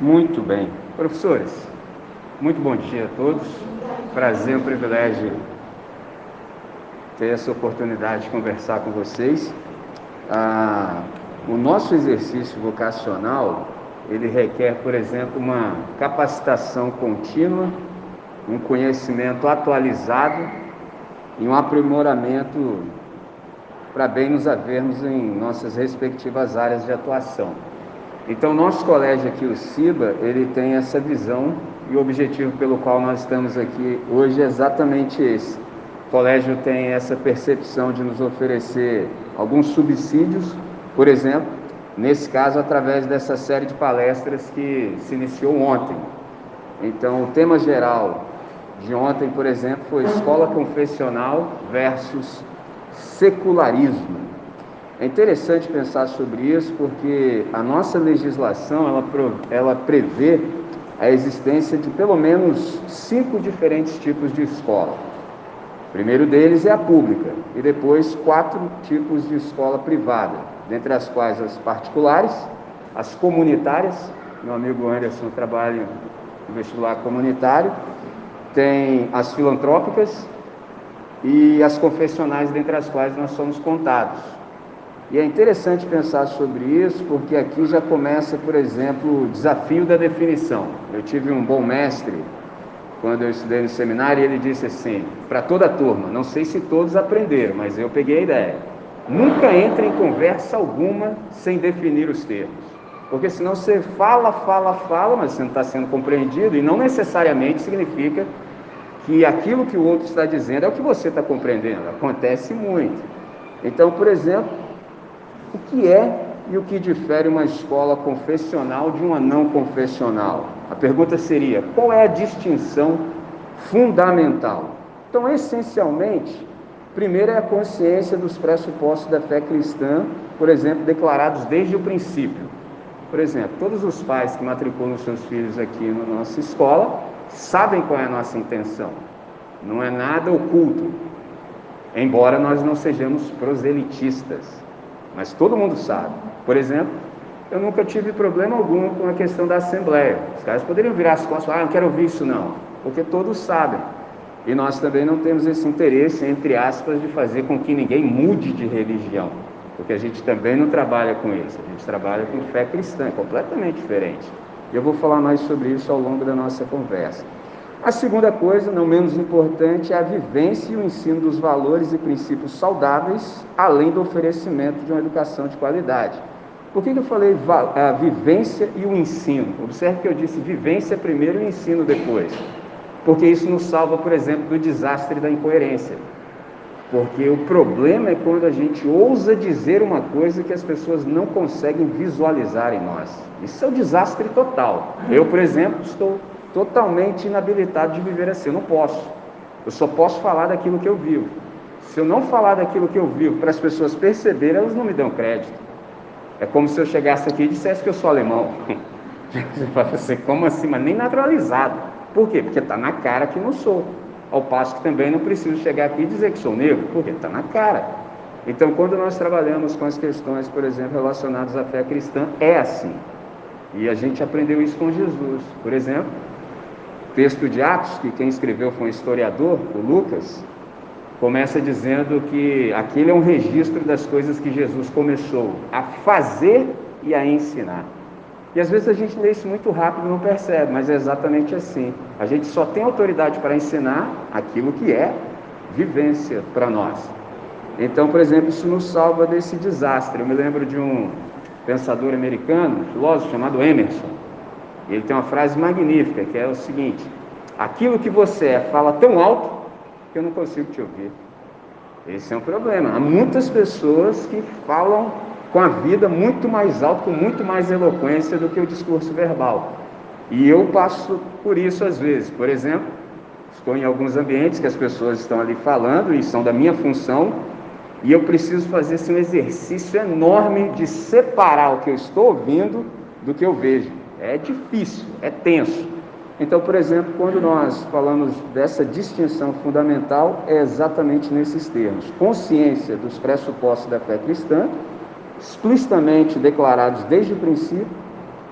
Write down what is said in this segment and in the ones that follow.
Muito bem. Professores, muito bom dia a todos. Prazer, um privilégio ter essa oportunidade de conversar com vocês. Ah, o nosso exercício vocacional, ele requer, por exemplo, uma capacitação contínua, um conhecimento atualizado e um aprimoramento para bem nos havermos em nossas respectivas áreas de atuação. Então, nosso colégio aqui, o CIBA, ele tem essa visão e o objetivo pelo qual nós estamos aqui hoje é exatamente esse. O colégio tem essa percepção de nos oferecer alguns subsídios, por exemplo, nesse caso, através dessa série de palestras que se iniciou ontem. Então, o tema geral de ontem, por exemplo, foi escola confessional versus secularismo. É interessante pensar sobre isso porque a nossa legislação ela, ela prevê a existência de pelo menos cinco diferentes tipos de escola. O primeiro deles é a pública e depois quatro tipos de escola privada, dentre as quais as particulares, as comunitárias, meu amigo Anderson trabalha no vestibular comunitário, tem as filantrópicas e as confessionais, dentre as quais nós somos contados. E é interessante pensar sobre isso, porque aqui já começa, por exemplo, o desafio da definição. Eu tive um bom mestre quando eu estudei no seminário e ele disse assim, para toda a turma, não sei se todos aprenderam, mas eu peguei a ideia. Nunca entre em conversa alguma sem definir os termos. Porque senão você fala, fala, fala, mas você não está sendo compreendido e não necessariamente significa que aquilo que o outro está dizendo é o que você está compreendendo. Acontece muito. Então, por exemplo, o que é e o que difere uma escola confessional de uma não confessional? A pergunta seria: qual é a distinção fundamental? Então, essencialmente, primeiro é a consciência dos pressupostos da fé cristã, por exemplo, declarados desde o princípio. Por exemplo, todos os pais que matriculam seus filhos aqui na nossa escola sabem qual é a nossa intenção. Não é nada oculto, embora nós não sejamos proselitistas. Mas todo mundo sabe. Por exemplo, eu nunca tive problema algum com a questão da Assembleia. Os caras poderiam virar as costas e falar, ah, não quero ouvir isso não. Porque todos sabem. E nós também não temos esse interesse, entre aspas, de fazer com que ninguém mude de religião. Porque a gente também não trabalha com isso. A gente trabalha com fé cristã, completamente diferente. E eu vou falar mais sobre isso ao longo da nossa conversa. A segunda coisa, não menos importante, é a vivência e o ensino dos valores e princípios saudáveis, além do oferecimento de uma educação de qualidade. Por que, eu falei a vivência e o ensino? Observe que eu disse vivência primeiro e ensino depois. Porque isso nos salva, por exemplo, do desastre da incoerência. Porque o problema é quando a gente ousa dizer uma coisa que as pessoas não conseguem visualizar em nós. Isso é um desastre total. Eu, por exemplo, estou totalmente inabilitado de viver assim. Eu não posso. Eu só posso falar daquilo que eu vivo. Se eu não falar daquilo que eu vivo para as pessoas perceberem, elas não me dão crédito. É como se eu chegasse aqui e dissesse que eu sou alemão. Você como assim? Mas nem naturalizado. Por quê? Porque está na cara que não sou. Ao passo que também não preciso chegar aqui e dizer que sou negro, porque está na cara. Então, quando nós trabalhamos com as questões, por exemplo, relacionadas à fé cristã, é assim. E a gente aprendeu isso com Jesus. Por exemplo, texto de Atos, que quem escreveu foi um historiador, o Lucas, começa dizendo que aquele é um registro das coisas que Jesus começou a fazer e a ensinar. E às vezes a gente lê isso muito rápido e não percebe, mas é exatamente assim. A gente só tem autoridade para ensinar aquilo que é vivência para nós. Então, por exemplo, isso nos salva desse desastre. Eu me lembro de um pensador americano, filósofo chamado Emerson, ele tem uma frase magnífica que é o seguinte: aquilo que você é fala tão alto que eu não consigo te ouvir. Esse é um problema. Há muitas pessoas que falam com a vida muito mais alto, com muito mais eloquência do que o discurso verbal. E eu passo por isso às vezes. Por exemplo, estou em alguns ambientes que as pessoas estão ali falando e são da minha função, e eu preciso fazer assim, um exercício enorme de separar o que eu estou ouvindo do que eu vejo. É difícil, é tenso. Então, por exemplo, quando nós falamos dessa distinção fundamental, é exatamente nesses termos: consciência dos pressupostos da fé cristã, explicitamente declarados desde o princípio,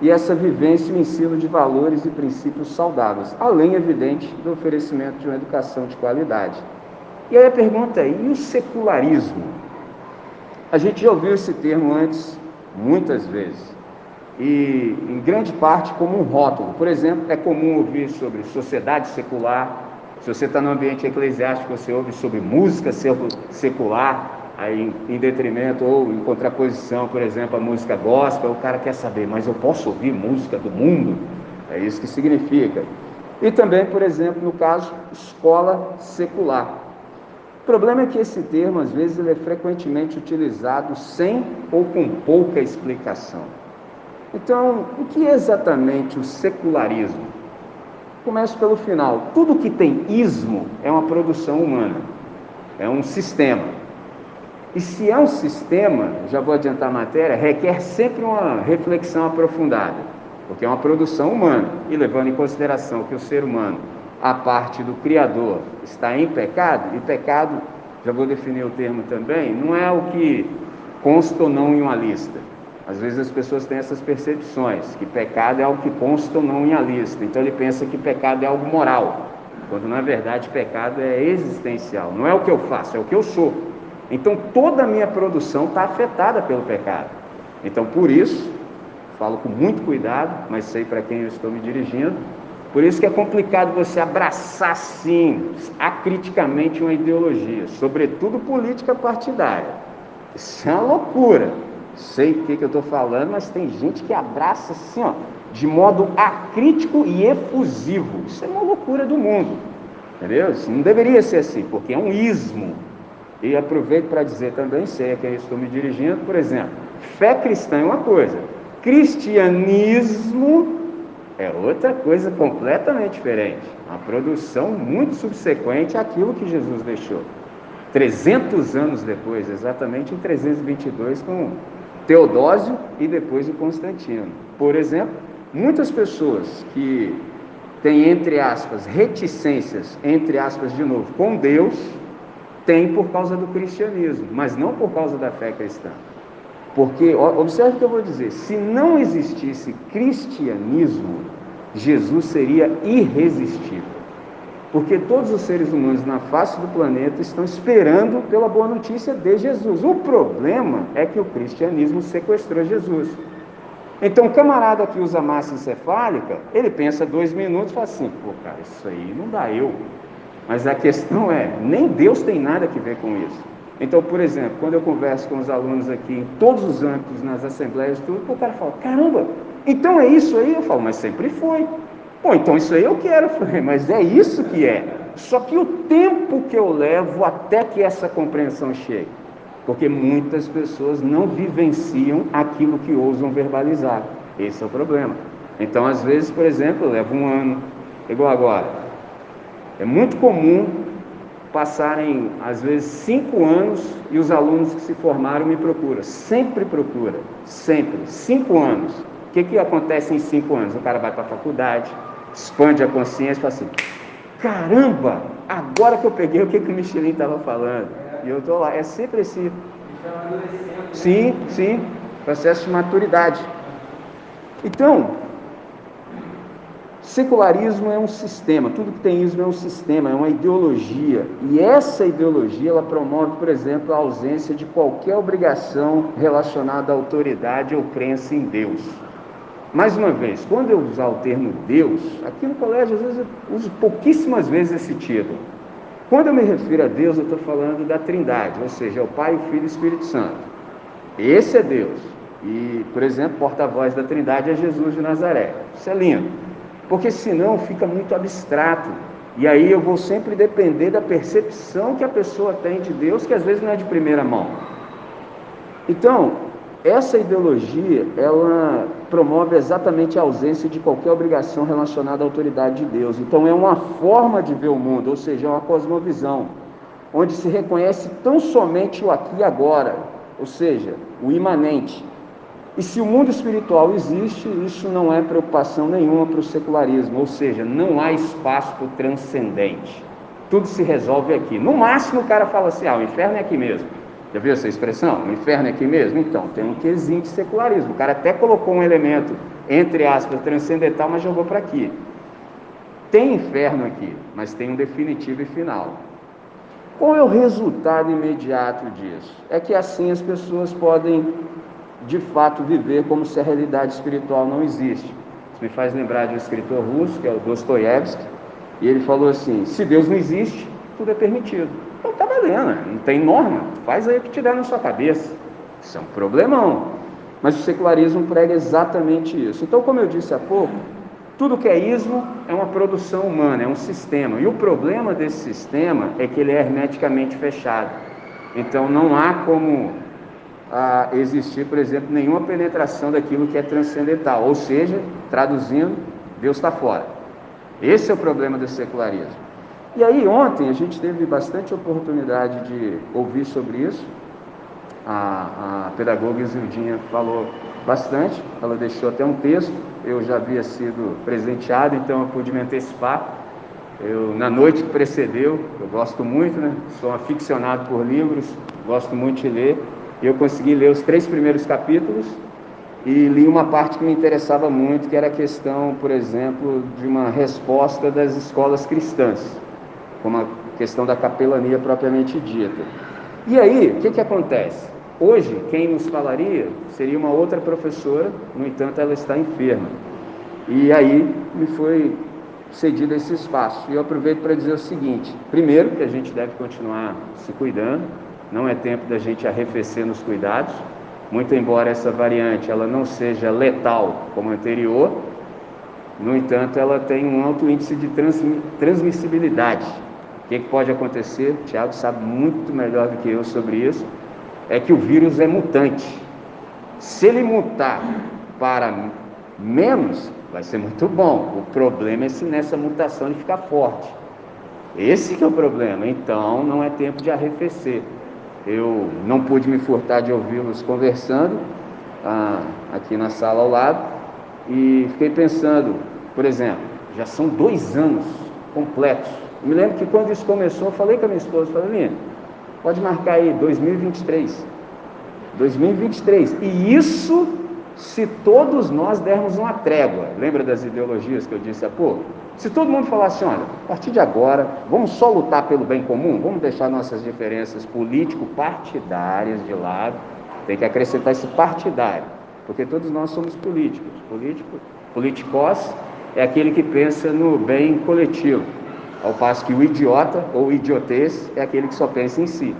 e essa vivência e o ensino de valores e princípios saudáveis, além, evidente, do oferecimento de uma educação de qualidade. E aí a pergunta é: e o secularismo? A gente já ouviu esse termo antes, muitas vezes, e em grande parte como um rótulo. Por exemplo, é comum ouvir sobre sociedade secular. Se você está no ambiente eclesiástico, você ouve sobre música secular, aí em detrimento ou em contraposição, por exemplo, a música gospel, o cara quer saber, mas eu posso ouvir música do mundo? É isso que significa. E também, por exemplo, no caso, escola secular. O problema é que esse termo, às vezes, ele é frequentemente utilizado sem ou com pouca explicação. Então, o que é exatamente o secularismo? Começo pelo final. Tudo que tem ismo é uma produção humana, é um sistema. E se é um sistema, já vou adiantar a matéria, requer sempre uma reflexão aprofundada, porque é uma produção humana, e levando em consideração que o ser humano, a parte do Criador, está em pecado, e pecado, já vou definir o termo também, não é o que consta ou não em uma lista. Às vezes as pessoas têm essas percepções, que pecado é algo que consta ou não em uma lista, então ele pensa que pecado é algo moral, quando na verdade pecado é existencial, não é o que eu faço, é o que eu sou. Então toda a minha produção está afetada pelo pecado. Então por isso, falo com muito cuidado, mas sei para quem eu estou me dirigindo. Por isso que é complicado você abraçar sim, acriticamente uma ideologia, sobretudo política partidária. Isso é uma loucura. Sei o que, que eu estou falando, mas tem gente que abraça assim, ó, de modo acrítico e efusivo. Isso é uma loucura do mundo. Entendeu? Isso não deveria ser assim, porque é um ismo. E aproveito para dizer também, sei a quem estou me dirigindo, por exemplo, fé cristã é uma coisa, cristianismo é outra coisa completamente diferente, uma produção muito subsequente àquilo que Jesus deixou. 300 anos depois, exatamente em 322, com Teodósio e depois o Constantino. Por exemplo, muitas pessoas que têm, entre aspas, reticências, entre aspas, de novo, com Deus, tem por causa do cristianismo, mas não por causa da fé cristã. Porque, observe o que eu vou dizer: se não existisse cristianismo, Jesus seria irresistível. Porque todos os seres humanos na face do planeta estão esperando pela boa notícia de Jesus. O problema é que o cristianismo sequestrou Jesus. Então, o camarada que usa massa encefálica, ele pensa dois minutos e fala assim: pô, cara, isso aí não dá eu. Mas a questão é, nem Deus tem nada a ver com isso. Então, por exemplo, quando eu converso com os alunos aqui em todos os âmbitos, nas assembleias, tudo, o cara fala, caramba, então é isso aí? Eu falo, mas sempre foi. Bom, então isso aí eu quero, mas é isso que é. Só que o tempo que eu levo até que essa compreensão chegue, porque muitas pessoas não vivenciam aquilo que ousam verbalizar. Esse é o problema. Então, às vezes, por exemplo, eu levo um ano, igual agora. É muito comum passarem, às vezes, cinco anos e os alunos que se formaram me procuram. Sempre procura, sempre. Cinco anos. O que, que acontece em cinco anos? O cara vai para a faculdade, expande a consciência e fala assim: caramba, agora que eu peguei o que, que o Michelin estava falando. E eu estou lá. É sempre esse. Sim, sim. Processo de maturidade. Então, Secularismo é um sistema, tudo que tem ismo é um sistema, é uma ideologia. E essa ideologia ela promove, por exemplo, a ausência de qualquer obrigação relacionada à autoridade ou crença em Deus. Mais uma vez, quando eu usar o termo Deus, aqui no colégio às vezes eu uso pouquíssimas vezes esse título. Quando eu me refiro a Deus, eu estou falando da Trindade, ou seja, é o Pai, o Filho e o Espírito Santo. Esse é Deus. E, por exemplo, porta-voz da Trindade é Jesus de Nazaré. Isso é lindo porque senão fica muito abstrato. E aí eu vou sempre depender da percepção que a pessoa tem de Deus, que às vezes não é de primeira mão. Então, essa ideologia, ela promove exatamente a ausência de qualquer obrigação relacionada à autoridade de Deus. Então, é uma forma de ver o mundo, ou seja, é uma cosmovisão, onde se reconhece tão somente o aqui e agora, ou seja, o imanente, e se o mundo espiritual existe, isso não é preocupação nenhuma para o secularismo, ou seja, não há espaço para o transcendente. Tudo se resolve aqui. No máximo o cara fala assim: ah, o inferno é aqui mesmo. Já viu essa expressão? O inferno é aqui mesmo? Então, tem um quesinho de secularismo. O cara até colocou um elemento entre aspas, transcendental, mas jogou para aqui. Tem inferno aqui, mas tem um definitivo e final. Qual é o resultado imediato disso? É que assim as pessoas podem, de fato, viver como se a realidade espiritual não existe. Isso me faz lembrar de um escritor russo, que é o Dostoiévski, e ele falou assim: se Deus não existe, tudo é permitido. Então tá valendo, não tem norma, faz aí o que tiver na sua cabeça. Isso é um problemão. Mas o secularismo prega exatamente isso. Então, como eu disse há pouco, tudo que é ismo é uma produção humana, é um sistema. E o problema desse sistema é que ele é hermeticamente fechado. Então não há como ah, existir, por exemplo, nenhuma penetração daquilo que é transcendental. Ou seja, traduzindo, Deus está fora. Esse é o problema do secularismo. E aí ontem a gente teve bastante oportunidade de ouvir sobre isso. A, a pedagoga Isildinha falou bastante, ela deixou até um texto, eu já havia sido presenteado, então eu pude me antecipar. Eu, na noite que precedeu, eu gosto muito, né? Sou aficionado por livros, gosto muito de ler, e eu consegui ler os três primeiros capítulos e li uma parte que me interessava muito, que era a questão, por exemplo, de uma resposta das escolas cristãs, como a questão da capelania propriamente dita. E aí, o que, que acontece? Hoje, quem nos falaria seria uma outra professora, no entanto, ela está enferma. E aí me foi cedido esse espaço. E eu aproveito para dizer o seguinte: primeiro, que a gente deve continuar se cuidando, não é tempo da gente arrefecer nos cuidados, muito embora essa variante ela não seja letal como a anterior, no entanto, ela tem um alto índice de transmissibilidade. O que, que pode acontecer? O Tiago sabe muito melhor do que eu sobre isso é que o vírus é mutante. Se ele mutar para menos, vai ser muito bom. O problema é se nessa mutação ele ficar forte. Esse que é o problema. Então, não é tempo de arrefecer. Eu não pude me furtar de ouvi-los conversando ah, aqui na sala ao lado e fiquei pensando, por exemplo, já são dois anos completos. Me lembro que quando isso começou, eu falei com a minha esposa, falei, minha, Pode marcar aí, 2023. 2023. E isso se todos nós dermos uma trégua. Lembra das ideologias que eu disse há pouco? Se todo mundo falasse, olha, a partir de agora, vamos só lutar pelo bem comum, vamos deixar nossas diferenças político-partidárias de lado, tem que acrescentar esse partidário, porque todos nós somos políticos. Político, politicós é aquele que pensa no bem coletivo. Ao passo que o idiota ou idiotez é aquele que só pensa em si.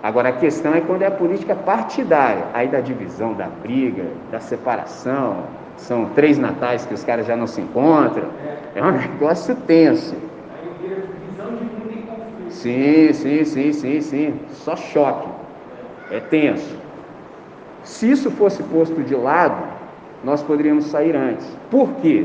Agora a questão é quando é a política partidária, aí da divisão, da briga, da separação, são três natais que os caras já não se encontram, é um negócio tenso. Sim, sim, sim, sim, sim, só choque, é tenso. Se isso fosse posto de lado, nós poderíamos sair antes. Por quê?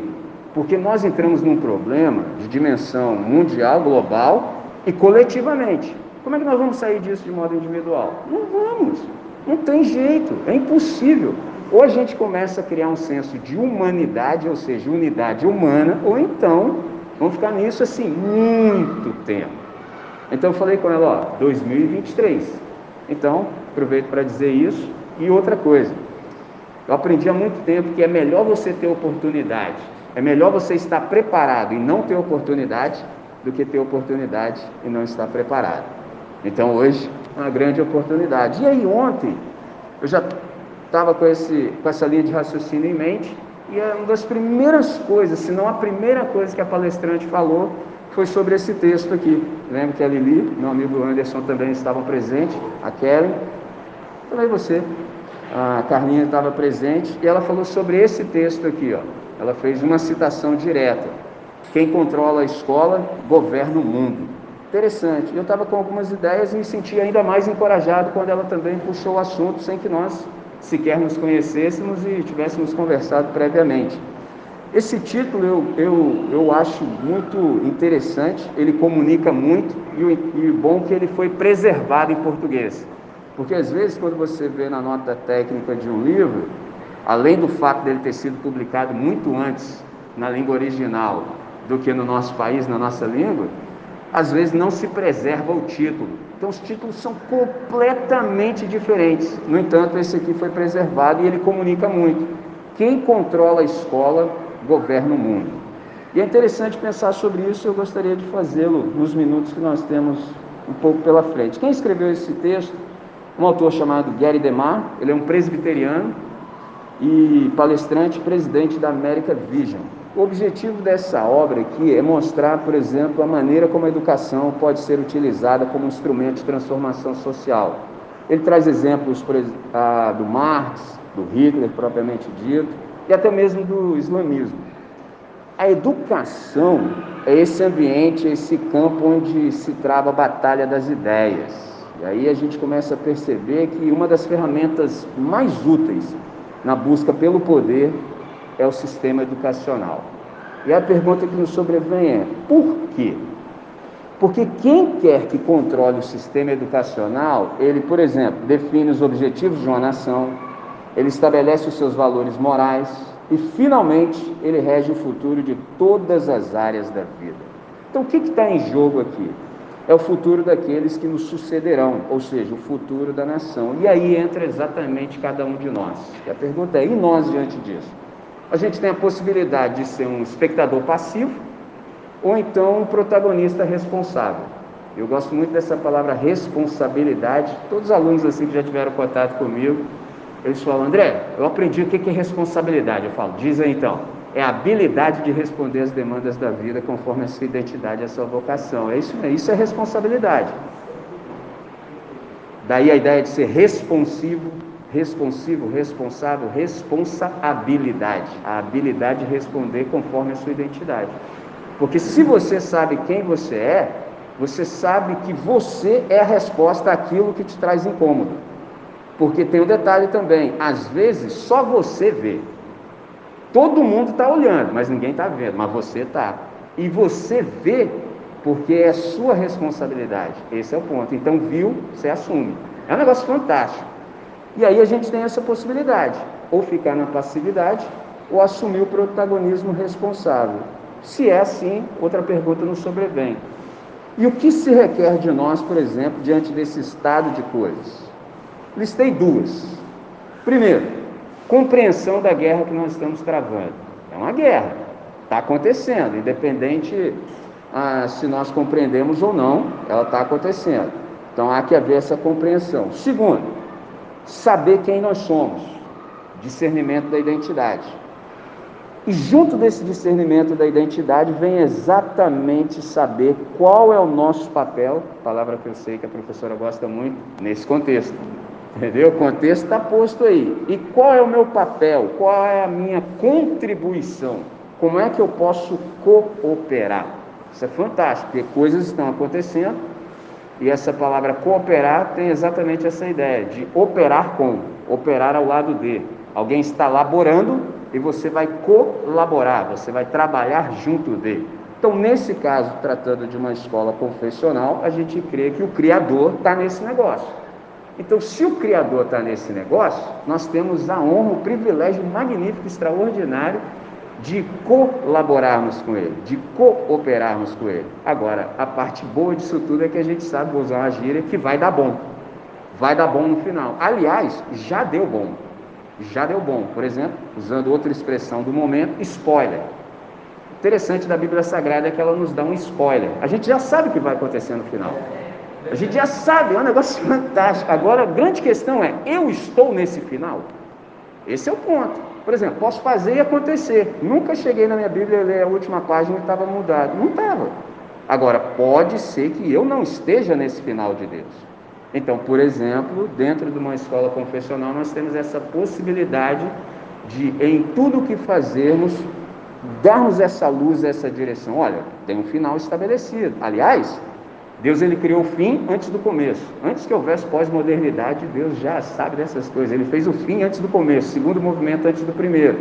Porque nós entramos num problema de dimensão mundial, global e coletivamente. Como é que nós vamos sair disso de modo individual? Não vamos. Não tem jeito, é impossível. Ou a gente começa a criar um senso de humanidade, ou seja, unidade humana, ou então vamos ficar nisso assim muito tempo. Então eu falei com ela, ó, 2023. Então, aproveito para dizer isso. E outra coisa, eu aprendi há muito tempo que é melhor você ter oportunidade é melhor você estar preparado e não ter oportunidade do que ter oportunidade e não estar preparado. Então hoje é uma grande oportunidade. E aí ontem eu já estava com, com essa linha de raciocínio em mente e é uma das primeiras coisas, se não a primeira coisa que a palestrante falou foi sobre esse texto aqui. Lembro que a Lili, meu amigo Anderson também estavam presentes, a Kellen, também você, a Carlinha estava presente e ela falou sobre esse texto aqui, ó ela fez uma citação direta. Quem controla a escola governa o mundo. Interessante. Eu estava com algumas ideias e me senti ainda mais encorajado quando ela também puxou o assunto sem que nós sequer nos conhecêssemos e tivéssemos conversado previamente. Esse título eu, eu, eu acho muito interessante, ele comunica muito e e bom é que ele foi preservado em português. Porque às vezes, quando você vê na nota técnica de um livro, além do fato dele ter sido publicado muito antes na língua original do que no nosso país, na nossa língua, às vezes não se preserva o título. Então os títulos são completamente diferentes. No entanto, esse aqui foi preservado e ele comunica muito. quem controla a escola governa o mundo. E é interessante pensar sobre isso, eu gostaria de fazê-lo nos minutos que nós temos um pouco pela frente. Quem escreveu esse texto? Um autor chamado Gary DeMar, ele é um presbiteriano e palestrante presidente da América Vision. O objetivo dessa obra aqui é mostrar, por exemplo, a maneira como a educação pode ser utilizada como instrumento de transformação social. Ele traz exemplos ah, do Marx, do Hitler propriamente dito, e até mesmo do islamismo. A educação é esse ambiente, esse campo onde se trava a batalha das ideias. E aí a gente começa a perceber que uma das ferramentas mais úteis na busca pelo poder é o sistema educacional. E a pergunta que nos sobrevém é: por quê? Porque quem quer que controle o sistema educacional, ele, por exemplo, define os objetivos de uma nação, ele estabelece os seus valores morais e, finalmente, ele rege o futuro de todas as áreas da vida. Então, o que está em jogo aqui? É o futuro daqueles que nos sucederão, ou seja, o futuro da nação. E aí entra exatamente cada um de nós. E a pergunta é: e nós diante disso? a gente tem a possibilidade de ser um espectador passivo ou então um protagonista responsável. Eu gosto muito dessa palavra responsabilidade. Todos os alunos assim que já tiveram contato comigo, eles falam, André, eu aprendi o que é responsabilidade. Eu falo, diz aí então, é a habilidade de responder às demandas da vida conforme a sua identidade a sua vocação. É isso, isso é responsabilidade. Daí a ideia de ser responsivo responsivo, responsável, responsabilidade, a habilidade de responder conforme a sua identidade. Porque se você sabe quem você é, você sabe que você é a resposta àquilo que te traz incômodo. Porque tem um detalhe também, às vezes só você vê. Todo mundo está olhando, mas ninguém está vendo, mas você está. E você vê porque é sua responsabilidade. Esse é o ponto. Então, viu, você assume. É um negócio fantástico. E aí a gente tem essa possibilidade, ou ficar na passividade, ou assumir o protagonismo responsável. Se é assim, outra pergunta nos sobrevém. E o que se requer de nós, por exemplo, diante desse estado de coisas? Listei duas. Primeiro, compreensão da guerra que nós estamos travando. É uma guerra, está acontecendo, independente ah, se nós compreendemos ou não, ela está acontecendo. Então há que haver essa compreensão. Segundo, saber quem nós somos, discernimento da identidade. E junto desse discernimento da identidade vem exatamente saber qual é o nosso papel, palavra que eu sei que a professora gosta muito, nesse contexto. Entendeu? O contexto está posto aí. E qual é o meu papel? Qual é a minha contribuição? Como é que eu posso cooperar? Isso é fantástico, porque coisas estão acontecendo e essa palavra cooperar tem exatamente essa ideia de operar com, operar ao lado de. Alguém está laborando e você vai colaborar, você vai trabalhar junto de. Então, nesse caso, tratando de uma escola confessional, a gente crê que o Criador está nesse negócio. Então, se o Criador está nesse negócio, nós temos a honra, o privilégio magnífico, extraordinário de colaborarmos com ele, de cooperarmos com ele. Agora, a parte boa disso tudo é que a gente sabe, vou usar uma gíria, que vai dar bom. Vai dar bom no final. Aliás, já deu bom. Já deu bom. Por exemplo, usando outra expressão do momento, spoiler. Interessante da Bíblia Sagrada é que ela nos dá um spoiler. A gente já sabe o que vai acontecer no final. A gente já sabe, é um negócio fantástico. Agora, a grande questão é: eu estou nesse final? Esse é o ponto. Por exemplo, posso fazer e acontecer. Nunca cheguei na minha Bíblia e ler a última página e estava mudado. Não estava. Agora, pode ser que eu não esteja nesse final de Deus. Então, por exemplo, dentro de uma escola confessional, nós temos essa possibilidade de, em tudo o que fazermos, darmos essa luz, essa direção. Olha, tem um final estabelecido. Aliás, Deus ele criou o fim antes do começo. Antes que houvesse pós-modernidade, Deus já sabe dessas coisas. Ele fez o fim antes do começo, segundo movimento antes do primeiro.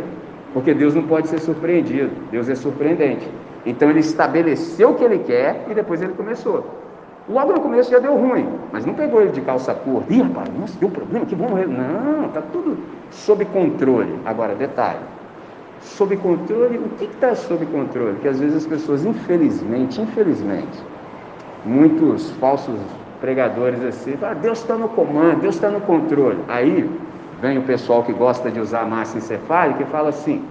Porque Deus não pode ser surpreendido. Deus é surpreendente. Então ele estabeleceu o que ele quer e depois ele começou. Logo no começo já deu ruim, mas não pegou ele de calça curta. Ih, rapaz, nossa, deu problema, que bom. Não, está tudo sob controle. Agora, detalhe. Sob controle, o que está sob controle? Que às vezes as pessoas, infelizmente, infelizmente, muitos falsos pregadores assim, ah, Deus está no comando, Deus está no controle. Aí vem o pessoal que gosta de usar massa encefálica e fala assim: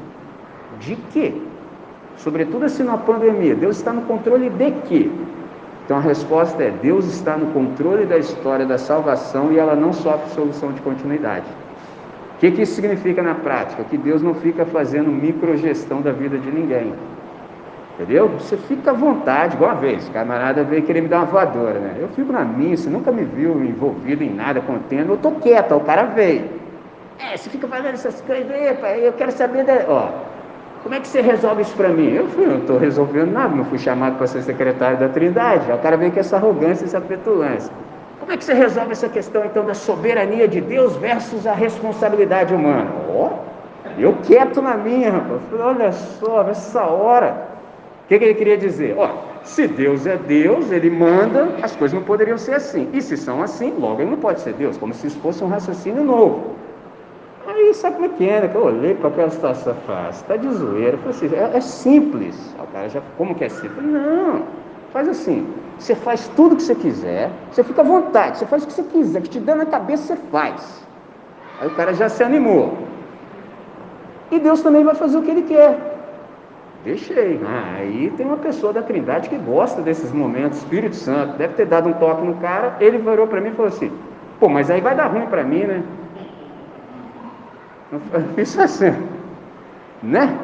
de quê? Sobretudo assim na pandemia, Deus está no controle de quê? Então a resposta é: Deus está no controle da história da salvação e ela não sofre solução de continuidade. O que, que isso significa na prática? Que Deus não fica fazendo microgestão da vida de ninguém. Entendeu? Você fica à vontade, igual uma vez, o camarada veio querer me dar uma voadora, né? Eu fico na minha, você nunca me viu envolvido em nada, contendo, eu tô quieto, o cara veio. É, você fica fazendo essas coisas, eu quero saber, da... ó, como é que você resolve isso para mim? Eu fui, não estou resolvendo nada, não fui chamado para ser secretário da Trindade. O cara veio com essa arrogância, essa petulância. Como é que você resolve essa questão então da soberania de Deus versus a responsabilidade humana? Ó, eu quieto na minha, rapaz. Olha só, nessa hora. O que, que ele queria dizer? Ó, se Deus é Deus, ele manda, as coisas não poderiam ser assim. E se são assim, logo ele não pode ser Deus, como se isso fosse um raciocínio novo. Aí sabe como é que é, né? Eu olhei para aquela situação fácil, está de zoeira. Falei assim, é, é simples. o cara já, como que é simples? Não, faz assim. Você faz tudo que você quiser, você fica à vontade, você faz o que você quiser, que te dá na cabeça, você faz. Aí o cara já se animou. E Deus também vai fazer o que ele quer. Deixei. Ah, aí tem uma pessoa da Trindade que gosta desses momentos, Espírito Santo, deve ter dado um toque no cara, ele virou para mim e falou assim: pô, mas aí vai dar ruim para mim, né? Isso é assim, né?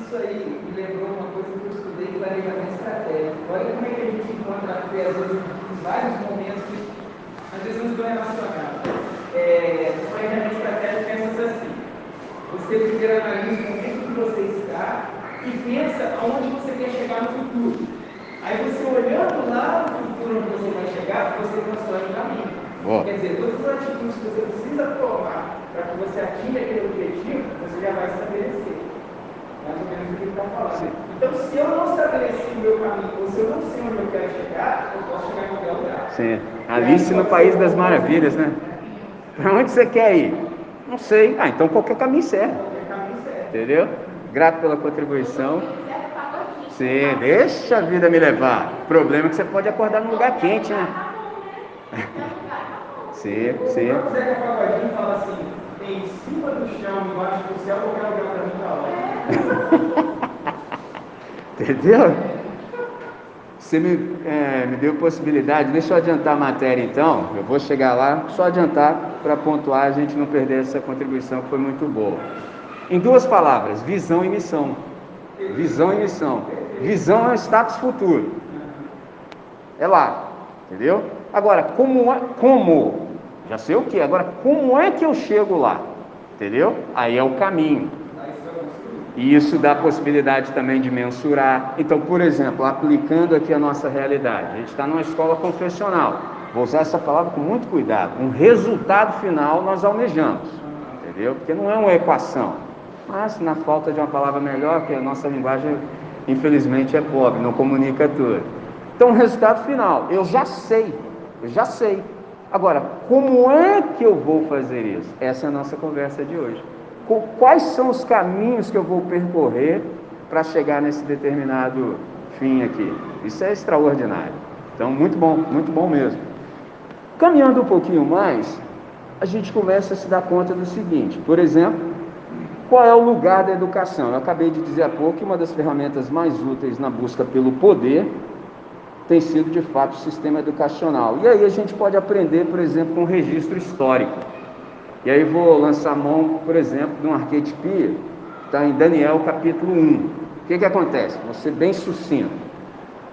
Isso aí me lembrou uma coisa que eu estudei em planejamento estratégico. Olha como é que a gente encontra a fé em vários momentos que às vezes não estão relacionados. É, o planejamento estratégico pensa assim: você primeiro analisa o momento que você está e pensa aonde você quer chegar no futuro. Aí você olhando lá no futuro onde você vai chegar, você constrói o caminho. Quer dizer, todas as atitudes que você precisa tomar para que você atinja aquele objetivo, você já vai estabelecer. Mais ou menos o que ele está falando. Então, se eu não estabeleci o meu caminho, ou se eu não sei onde eu quero chegar, eu posso chegar em qualquer lugar. Sim. Alice no País das Maravilhas, né? Para onde você quer ir? Não sei. Ah, então qualquer caminho serve. Qualquer caminho serve. Entendeu? Grato pela contribuição. Sim, deixa a vida me levar. O problema é que você pode acordar num lugar quente, né? Seco, seco. O Pagodinho fala assim, em cima do chão, embaixo do céu, qualquer lugar para mim tá Entendeu? Você me, é, me deu possibilidade, deixa eu adiantar a matéria então, eu vou chegar lá, só adiantar para pontuar, a gente não perder essa contribuição que foi muito boa. Em duas palavras, visão e missão. Visão e missão. Visão é o status futuro. É lá, entendeu? Agora, como, é, como já sei o que. Agora, como é que eu chego lá? Entendeu? Aí é o caminho. E isso dá a possibilidade também de mensurar. Então, por exemplo, aplicando aqui a nossa realidade, a gente está numa escola confessional. Vou usar essa palavra com muito cuidado. Um resultado final nós almejamos, entendeu? Porque não é uma equação. Mas, na falta de uma palavra melhor, que a nossa linguagem, infelizmente, é pobre, não comunica tudo. Então, resultado final, eu já sei, eu já sei. Agora, como é que eu vou fazer isso? Essa é a nossa conversa de hoje. Quais são os caminhos que eu vou percorrer para chegar nesse determinado fim aqui? Isso é extraordinário. Então, muito bom, muito bom mesmo. Caminhando um pouquinho mais, a gente começa a se dar conta do seguinte: por exemplo, qual é o lugar da educação? Eu acabei de dizer há pouco que uma das ferramentas mais úteis na busca pelo poder tem sido de fato o sistema educacional. E aí a gente pode aprender, por exemplo, com um registro histórico. E aí vou lançar mão, por exemplo, de um arquetipia, está em Daniel capítulo 1. O que, que acontece? Vou ser bem sucinto.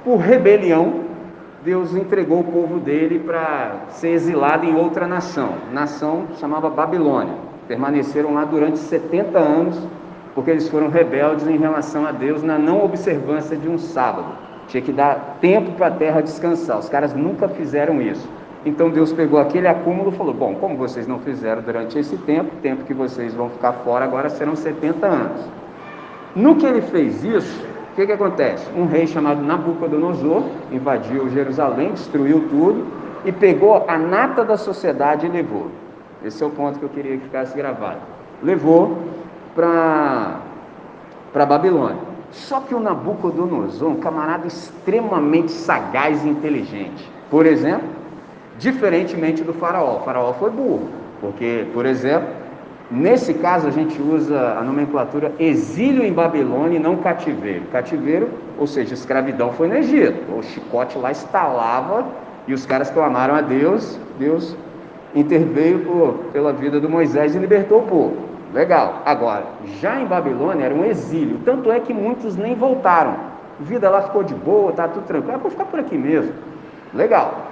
Por rebelião, Deus entregou o povo dele para ser exilado em outra nação. Nação chamava Babilônia. Permaneceram lá durante 70 anos, porque eles foram rebeldes em relação a Deus na não observância de um sábado. Tinha que dar tempo para a terra descansar. Os caras nunca fizeram isso. Então Deus pegou aquele acúmulo e falou: Bom, como vocês não fizeram durante esse tempo, tempo que vocês vão ficar fora agora serão 70 anos. No que ele fez isso, o que, que acontece? Um rei chamado Nabucodonosor invadiu Jerusalém, destruiu tudo e pegou a nata da sociedade e levou. Esse é o ponto que eu queria que ficasse gravado. Levou para Babilônia. Só que o Nabucodonosor, um camarada extremamente sagaz e inteligente. Por exemplo, diferentemente do faraó. O faraó foi burro. Porque, por exemplo, nesse caso a gente usa a nomenclatura exílio em Babilônia e não cativeiro. Cativeiro, ou seja, escravidão foi no Egito. O chicote lá estalava e os caras clamaram a Deus, Deus interveio pela vida do Moisés e libertou o povo. Legal. Agora, já em Babilônia era um exílio, tanto é que muitos nem voltaram. A vida lá ficou de boa, tá tudo tranquilo. Ah, vou ficar por aqui mesmo. Legal.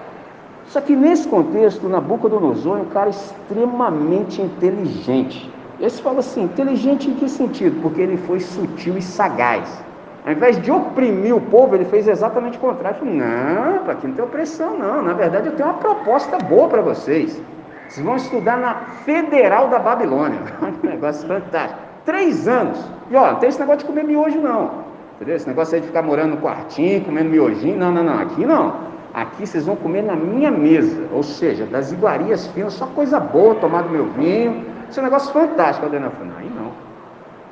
Só que nesse contexto, Nabucodonosor é um cara extremamente inteligente. Esse fala assim, inteligente em que sentido? Porque ele foi sutil e sagaz. Ao invés de oprimir o povo, ele fez exatamente o contrário. Falou, não, aqui não tem opressão, não. Na verdade, eu tenho uma proposta boa para vocês. Vocês vão estudar na Federal da Babilônia. um negócio fantástico. Três anos. E ó, não tem esse negócio de comer miojo, não. Entendeu? Esse negócio aí de ficar morando no quartinho, comendo miojinho. Não, não, não. Aqui não. Aqui vocês vão comer na minha mesa, ou seja, das iguarias finas, só coisa boa, tomar do meu vinho. Isso é um negócio fantástico, Adena falou, aí não.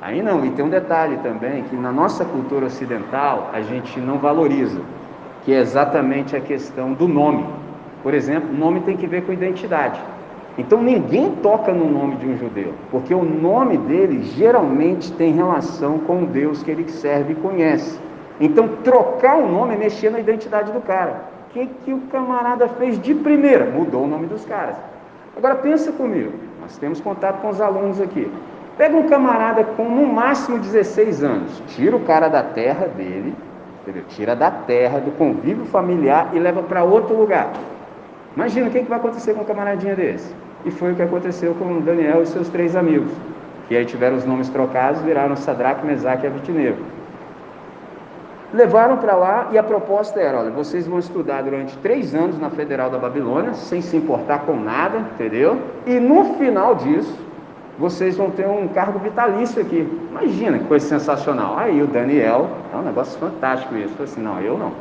Aí não, e tem um detalhe também, que na nossa cultura ocidental a gente não valoriza, que é exatamente a questão do nome. Por exemplo, nome tem que ver com identidade. Então ninguém toca no nome de um judeu, porque o nome dele geralmente tem relação com o Deus que ele serve e conhece. Então trocar o nome é mexer na identidade do cara que, que o camarada fez de primeira? Mudou o nome dos caras. Agora pensa comigo, nós temos contato com os alunos aqui. Pega um camarada com no máximo 16 anos, tira o cara da terra dele, entendeu? tira da terra, do convívio familiar e leva para outro lugar. Imagina o que, que vai acontecer com um camaradinha desse. E foi o que aconteceu com o Daniel e seus três amigos, que aí tiveram os nomes trocados, viraram Sadraque, Mesaque e Abitinego. Levaram para lá e a proposta era: olha, vocês vão estudar durante três anos na Federal da Babilônia, sem se importar com nada, entendeu? E no final disso, vocês vão ter um cargo vitalício aqui. Imagina que coisa sensacional. Aí o Daniel, é um negócio fantástico isso. Falei assim: não, eu não.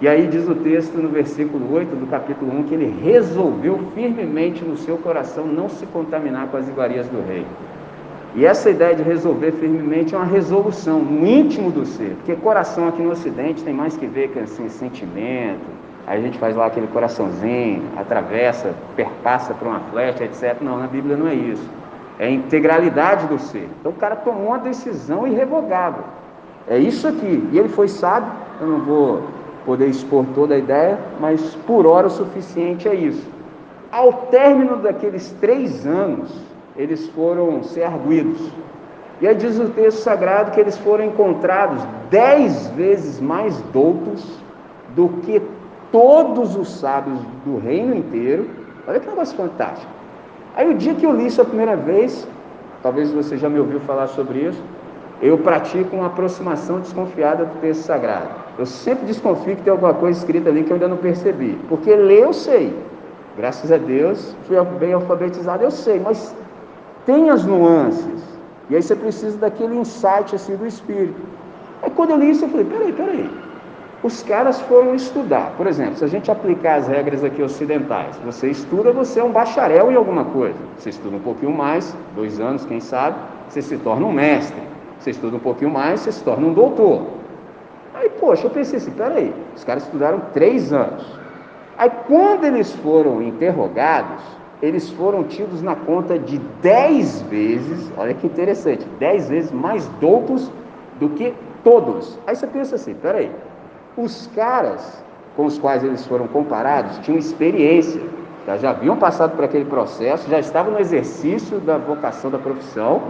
E aí diz o texto no versículo 8 do capítulo 1 que ele resolveu firmemente no seu coração não se contaminar com as iguarias do rei. E essa ideia de resolver firmemente é uma resolução no íntimo do ser, porque coração aqui no Ocidente tem mais que ver com assim, sentimento. Aí a gente faz lá aquele coraçãozinho, atravessa, perpassa para uma flecha, etc. Não, na Bíblia não é isso. É a integralidade do ser. Então o cara tomou uma decisão irrevogável. É isso aqui. E ele foi sábio, eu não vou poder expor toda a ideia, mas por hora o suficiente é isso. Ao término daqueles três anos, eles foram ser arguídos. E aí diz o texto sagrado que eles foram encontrados dez vezes mais doutos do que todos os sábios do reino inteiro. Olha que negócio fantástico. Aí o dia que eu li isso a primeira vez, talvez você já me ouviu falar sobre isso, eu pratico uma aproximação desconfiada do texto sagrado. Eu sempre desconfio que tem alguma coisa escrita ali que eu ainda não percebi. Porque ler eu sei. Graças a Deus, fui bem alfabetizado, eu sei, mas tem as nuances. E aí você precisa daquele insight assim do espírito. Aí quando eu li isso, eu falei, peraí, peraí. Os caras foram estudar. Por exemplo, se a gente aplicar as regras aqui ocidentais, você estuda, você é um bacharel em alguma coisa. Você estuda um pouquinho mais, dois anos, quem sabe, você se torna um mestre. Você estuda um pouquinho mais, você se torna um doutor. Aí, poxa, eu pensei assim, peraí, os caras estudaram três anos. Aí, quando eles foram interrogados, eles foram tidos na conta de dez vezes, olha que interessante, dez vezes mais doutos do que todos. Aí você pensa assim, peraí, os caras com os quais eles foram comparados tinham experiência, já, já haviam passado por aquele processo, já estavam no exercício da vocação da profissão,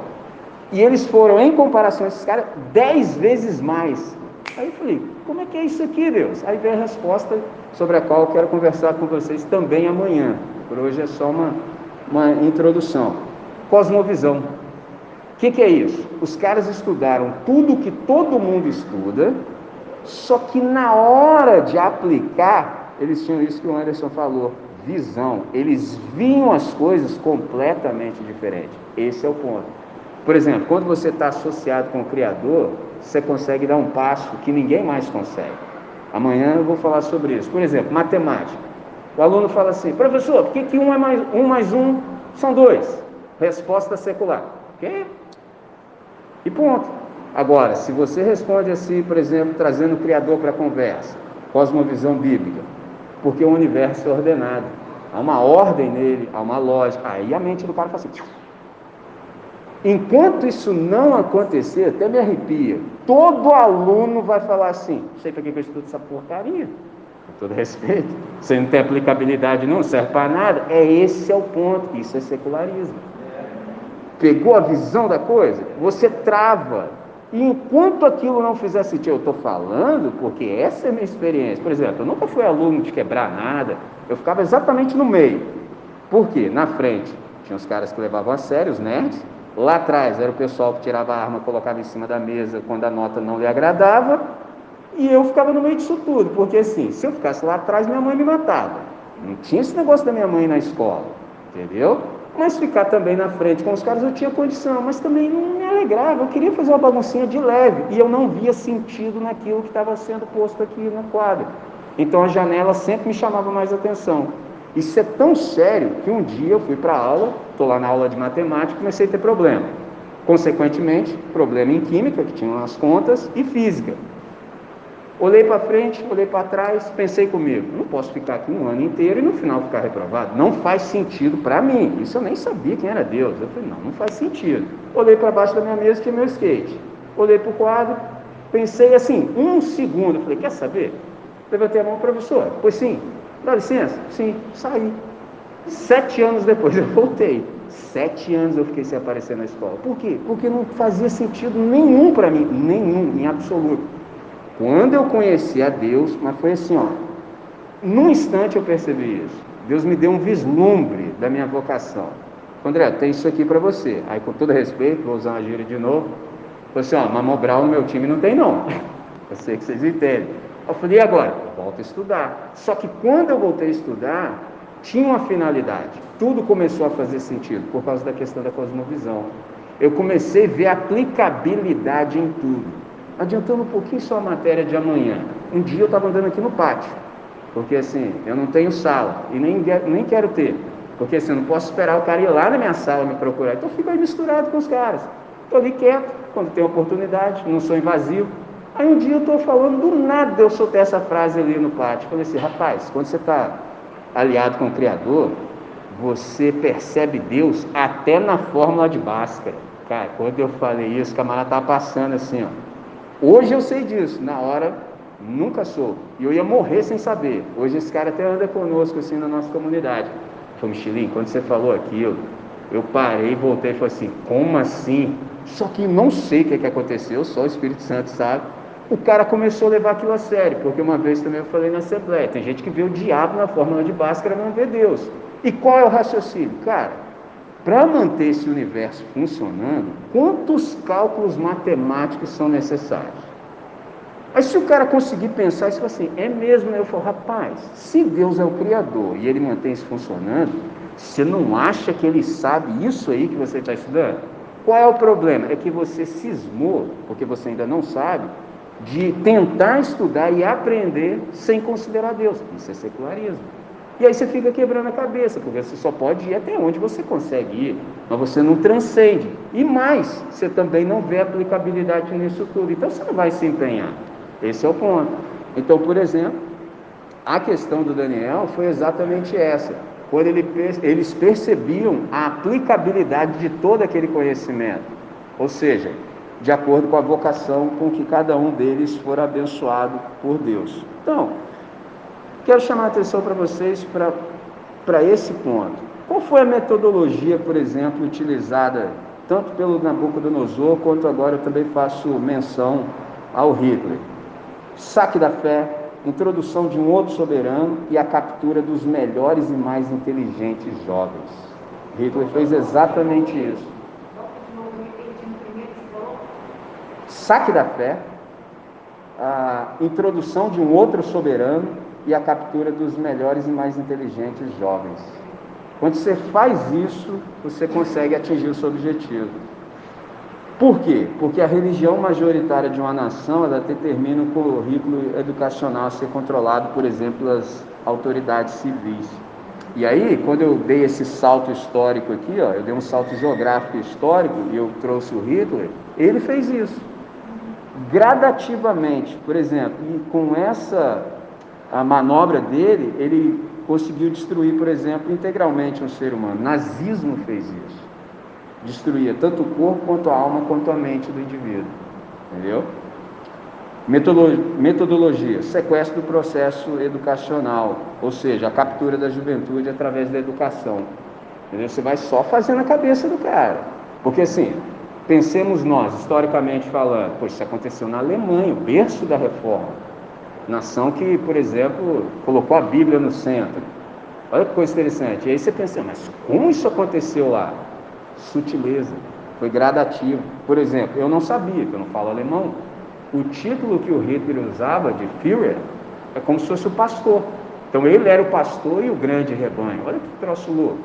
e eles foram, em comparação a esses caras, dez vezes mais. Aí eu falei, como é que é isso aqui, Deus? Aí vem a resposta sobre a qual eu quero conversar com vocês também amanhã. Por hoje é só uma, uma introdução. Cosmovisão. O que, que é isso? Os caras estudaram tudo que todo mundo estuda, só que na hora de aplicar, eles tinham isso que o Anderson falou, visão. Eles viam as coisas completamente diferentes. Esse é o ponto. Por exemplo, quando você está associado com o Criador, você consegue dar um passo que ninguém mais consegue. Amanhã eu vou falar sobre isso. Por exemplo, matemática. O aluno fala assim, professor, por que, que um, é mais, um mais um são dois? Resposta secular. quê? E ponto. Agora, se você responde assim, por exemplo, trazendo o Criador para a conversa, cosmovisão bíblica, porque o universo é ordenado. há uma ordem nele, há uma lógica. Aí a mente do cara fala assim. Enquanto isso não acontecer, até me arrepia. Todo aluno vai falar assim: sei para que eu estudo essa porcaria. Com todo respeito. Você não tem aplicabilidade, não serve para nada. É esse é o ponto. Isso é secularismo. Pegou a visão da coisa? Você trava. E enquanto aquilo não fizer sentido, eu estou falando porque essa é a minha experiência. Por exemplo, eu nunca fui aluno de quebrar nada, eu ficava exatamente no meio. Por quê? Na frente tinha os caras que levavam a sério, os nerds. Lá atrás era o pessoal que tirava a arma, colocava em cima da mesa quando a nota não lhe agradava. E eu ficava no meio disso tudo, porque assim, se eu ficasse lá atrás, minha mãe me matava. Não tinha esse negócio da minha mãe na escola, entendeu? Mas ficar também na frente com os caras eu tinha condição, mas também não me alegrava. Eu queria fazer uma baguncinha de leve e eu não via sentido naquilo que estava sendo posto aqui no quadro. Então a janela sempre me chamava mais atenção. Isso é tão sério que um dia eu fui para a aula, estou lá na aula de matemática comecei a ter problema. Consequentemente, problema em química, que tinham as contas, e física. Olhei para frente, olhei para trás, pensei comigo, não posso ficar aqui um ano inteiro e no final ficar reprovado. Não faz sentido para mim. Isso eu nem sabia quem era Deus. Eu falei, não, não faz sentido. Olhei para baixo da minha mesa, tinha meu skate. Olhei para o quadro, pensei assim, um segundo. Eu falei, quer saber? Levantei a mão, professor. Pois sim. Dá licença? Sim, saí. Sete anos depois eu voltei. Sete anos eu fiquei sem aparecer na escola. Por quê? Porque não fazia sentido nenhum para mim, nenhum, em absoluto. Quando eu conheci a Deus, mas foi assim, ó, num instante eu percebi isso. Deus me deu um vislumbre da minha vocação. André, tem isso aqui para você. Aí, com todo respeito, vou usar uma gíria de novo. Falei assim, ó, Mamobral no meu time não tem não. Eu sei que vocês entendem. Eu falei, e agora? Volto a estudar. Só que quando eu voltei a estudar, tinha uma finalidade. Tudo começou a fazer sentido por causa da questão da cosmovisão. Eu comecei a ver aplicabilidade em tudo. Adiantando um pouquinho só a matéria de amanhã. Um dia eu estava andando aqui no pátio, porque assim, eu não tenho sala e nem, nem quero ter. Porque assim, eu não posso esperar o cara ir lá na minha sala me procurar. Então eu fico aí misturado com os caras. Estou ali quieto, quando tem oportunidade, não sou invasivo. Aí um dia eu estou falando, do nada eu soltei essa frase ali no pátio. Falei assim, rapaz, quando você está aliado com o Criador, você percebe Deus até na fórmula de Bhaskara. Cara, quando eu falei isso, o camarada estava passando assim, ó. Hoje eu sei disso, na hora nunca soube. E eu ia morrer sem saber. Hoje esse cara até anda conosco assim na nossa comunidade. Falei, Michelinho, quando você falou aquilo, eu parei, voltei e falei assim, como assim? Só que não sei o que, é que aconteceu, só o Espírito Santo sabe. O cara começou a levar aquilo a sério, porque uma vez também eu falei na Assembleia, tem gente que vê o diabo na fórmula de Bhaskara, não vê Deus. E qual é o raciocínio? Cara, para manter esse universo funcionando, quantos cálculos matemáticos são necessários? Aí se o cara conseguir pensar isso assim, é mesmo, eu falo, rapaz, se Deus é o Criador e ele mantém isso funcionando, você não acha que ele sabe isso aí que você está estudando? Qual é o problema? É que você cismou, porque você ainda não sabe, de tentar estudar e aprender sem considerar Deus. Isso é secularismo. E aí você fica quebrando a cabeça, porque você só pode ir até onde você consegue ir, mas você não transcende. E mais, você também não vê aplicabilidade nisso tudo. Então você não vai se empenhar. Esse é o ponto. Então, por exemplo, a questão do Daniel foi exatamente essa. Quando ele, eles percebiam a aplicabilidade de todo aquele conhecimento. Ou seja, de acordo com a vocação com que cada um deles for abençoado por Deus. Então, Quero chamar a atenção para vocês para esse ponto. Qual foi a metodologia, por exemplo, utilizada tanto pelo Nabucodonosor quanto agora eu também faço menção ao Hitler? Saque da fé, introdução de um outro soberano e a captura dos melhores e mais inteligentes jovens. Hitler fez exatamente isso. Saque da fé, a introdução de um outro soberano e a captura dos melhores e mais inteligentes jovens. Quando você faz isso, você consegue atingir o seu objetivo. Por quê? Porque a religião majoritária de uma nação, ela determina o currículo educacional a ser controlado, por exemplo, pelas autoridades civis. E aí, quando eu dei esse salto histórico aqui, ó, eu dei um salto geográfico histórico e eu trouxe o Hitler, ele fez isso. Gradativamente, por exemplo, e com essa a manobra dele, ele conseguiu destruir, por exemplo, integralmente um ser humano. O nazismo fez isso. Destruía tanto o corpo quanto a alma, quanto a mente do indivíduo. Entendeu? Metodologia, sequestro do processo educacional, ou seja, a captura da juventude através da educação. Entendeu? Você vai só fazendo a cabeça do cara. Porque assim, pensemos nós, historicamente falando, pois isso aconteceu na Alemanha, o berço da reforma. Nação que, por exemplo, colocou a Bíblia no centro. Olha que coisa interessante. E aí você pensa, mas como isso aconteceu lá? Sutileza, foi gradativo. Por exemplo, eu não sabia, que eu não falo alemão, o título que o Hitler usava de Führer é como se fosse o pastor. Então ele era o pastor e o grande rebanho. Olha que troço louco.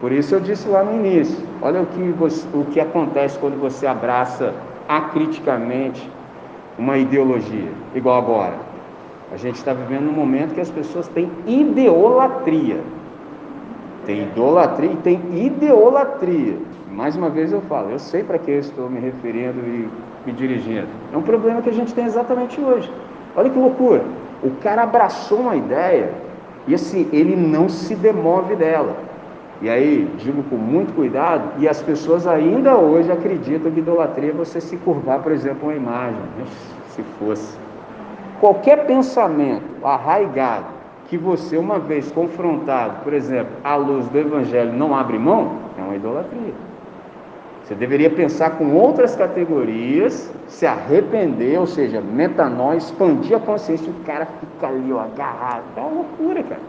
Por isso eu disse lá no início: olha o que, você, o que acontece quando você abraça acriticamente uma ideologia, igual agora. A gente está vivendo um momento que as pessoas têm ideolatria. Tem idolatria e tem ideolatria. Mais uma vez eu falo, eu sei para que eu estou me referindo e me dirigindo. É um problema que a gente tem exatamente hoje. Olha que loucura. O cara abraçou uma ideia e assim, ele não se demove dela. E aí, digo com muito cuidado, e as pessoas ainda hoje acreditam que idolatria é você se curvar, por exemplo, uma imagem. Se fosse. Qualquer pensamento arraigado que você, uma vez confrontado, por exemplo, à luz do Evangelho, não abre mão, é uma idolatria. Você deveria pensar com outras categorias, se arrepender, ou seja, metanóia, expandir a consciência, o cara fica ali, ó, agarrado. É uma loucura, cara.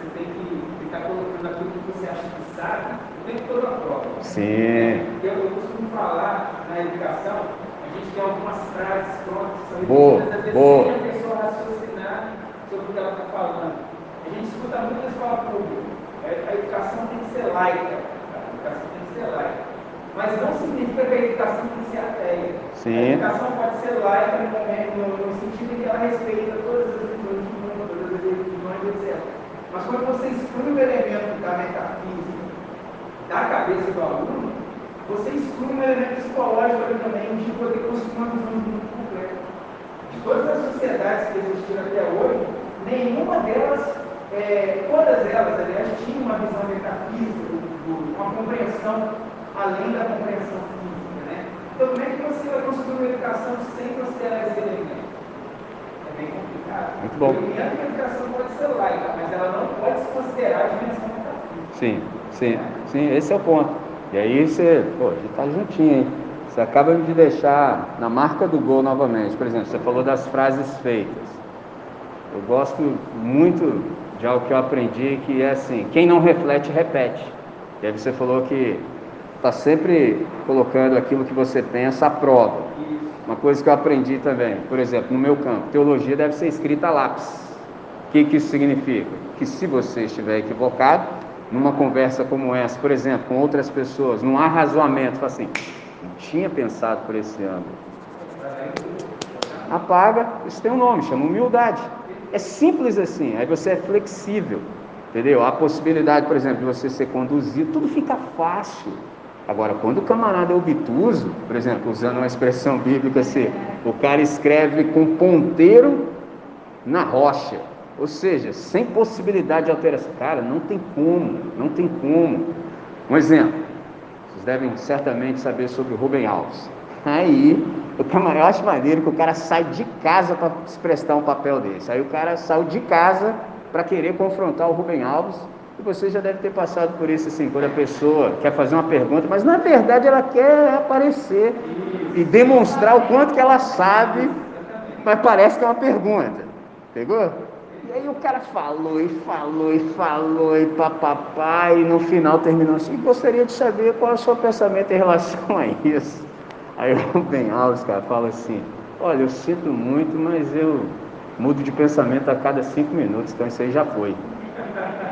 Você tem que ficar colocando aquilo que você acha que sabe o tempo todo a prova. Sim. Eu, eu costumo falar na educação, a gente tem algumas frases prontas, são boa, às vezes boa. sem a pessoa raciocinar sobre o que ela está falando. A gente escuta muito na escola pública. A educação tem que ser laica. A educação tem que ser laica. Mas não significa que a educação tem que ser ateia. Sim. A educação pode ser laica no, no, no sentido em que ela respeita todas as religiões do mundo, todas as religiões, etc. Mas quando você exclui o elemento da metafísica da cabeça do aluno, você exclui um elemento psicológico ali também de poder construir uma visão de mundo completo. De todas as sociedades que existiram até hoje, nenhuma delas, é, todas elas, aliás, tinham uma visão metafísica, uma compreensão além da compreensão física. Né? Então, como é que você vai construir uma educação sem considerar esse elemento? É bem complicado. Muito bom. Que a educação pode ser laica, mas ela não pode se considerar a dimensão metafísica. Sim, sim, sim, esse é o ponto. E aí você, pô, a gente tá juntinho, hein? Você acaba de deixar na marca do gol novamente. Por exemplo, você falou das frases feitas. Eu gosto muito de algo que eu aprendi que é assim, quem não reflete, repete. E aí você falou que está sempre colocando aquilo que você pensa à prova. Uma coisa que eu aprendi também, por exemplo, no meu campo, teologia deve ser escrita a lápis. O que, que isso significa? Que se você estiver equivocado, numa conversa como essa, por exemplo, com outras pessoas, num arrazoamento, fala assim, não tinha pensado por esse ângulo. Apaga, isso tem um nome, chama humildade. É simples assim, aí você é flexível, entendeu? A possibilidade, por exemplo, de você ser conduzido, tudo fica fácil. Agora, quando o camarada é obtuso, por exemplo, usando uma expressão bíblica assim, o cara escreve com ponteiro na rocha, ou seja, sem possibilidade de alteração. Cara, não tem como, não tem como. Um exemplo, vocês devem certamente saber sobre o Rubem Alves. Aí, o camarada, acho maneiro que o cara sai de casa para se prestar um papel desse. Aí o cara saiu de casa para querer confrontar o Rubem Alves e você já deve ter passado por isso assim, quando a pessoa quer fazer uma pergunta, mas na verdade ela quer aparecer e demonstrar o quanto que ela sabe, mas parece que é uma pergunta. Pegou? E aí o cara falou e falou e falou e papapá, e no final terminou assim, gostaria de saber qual é o seu pensamento em relação a isso. Aí o Ben Alves, cara, fala assim, olha, eu sinto muito, mas eu mudo de pensamento a cada cinco minutos, então isso aí já foi.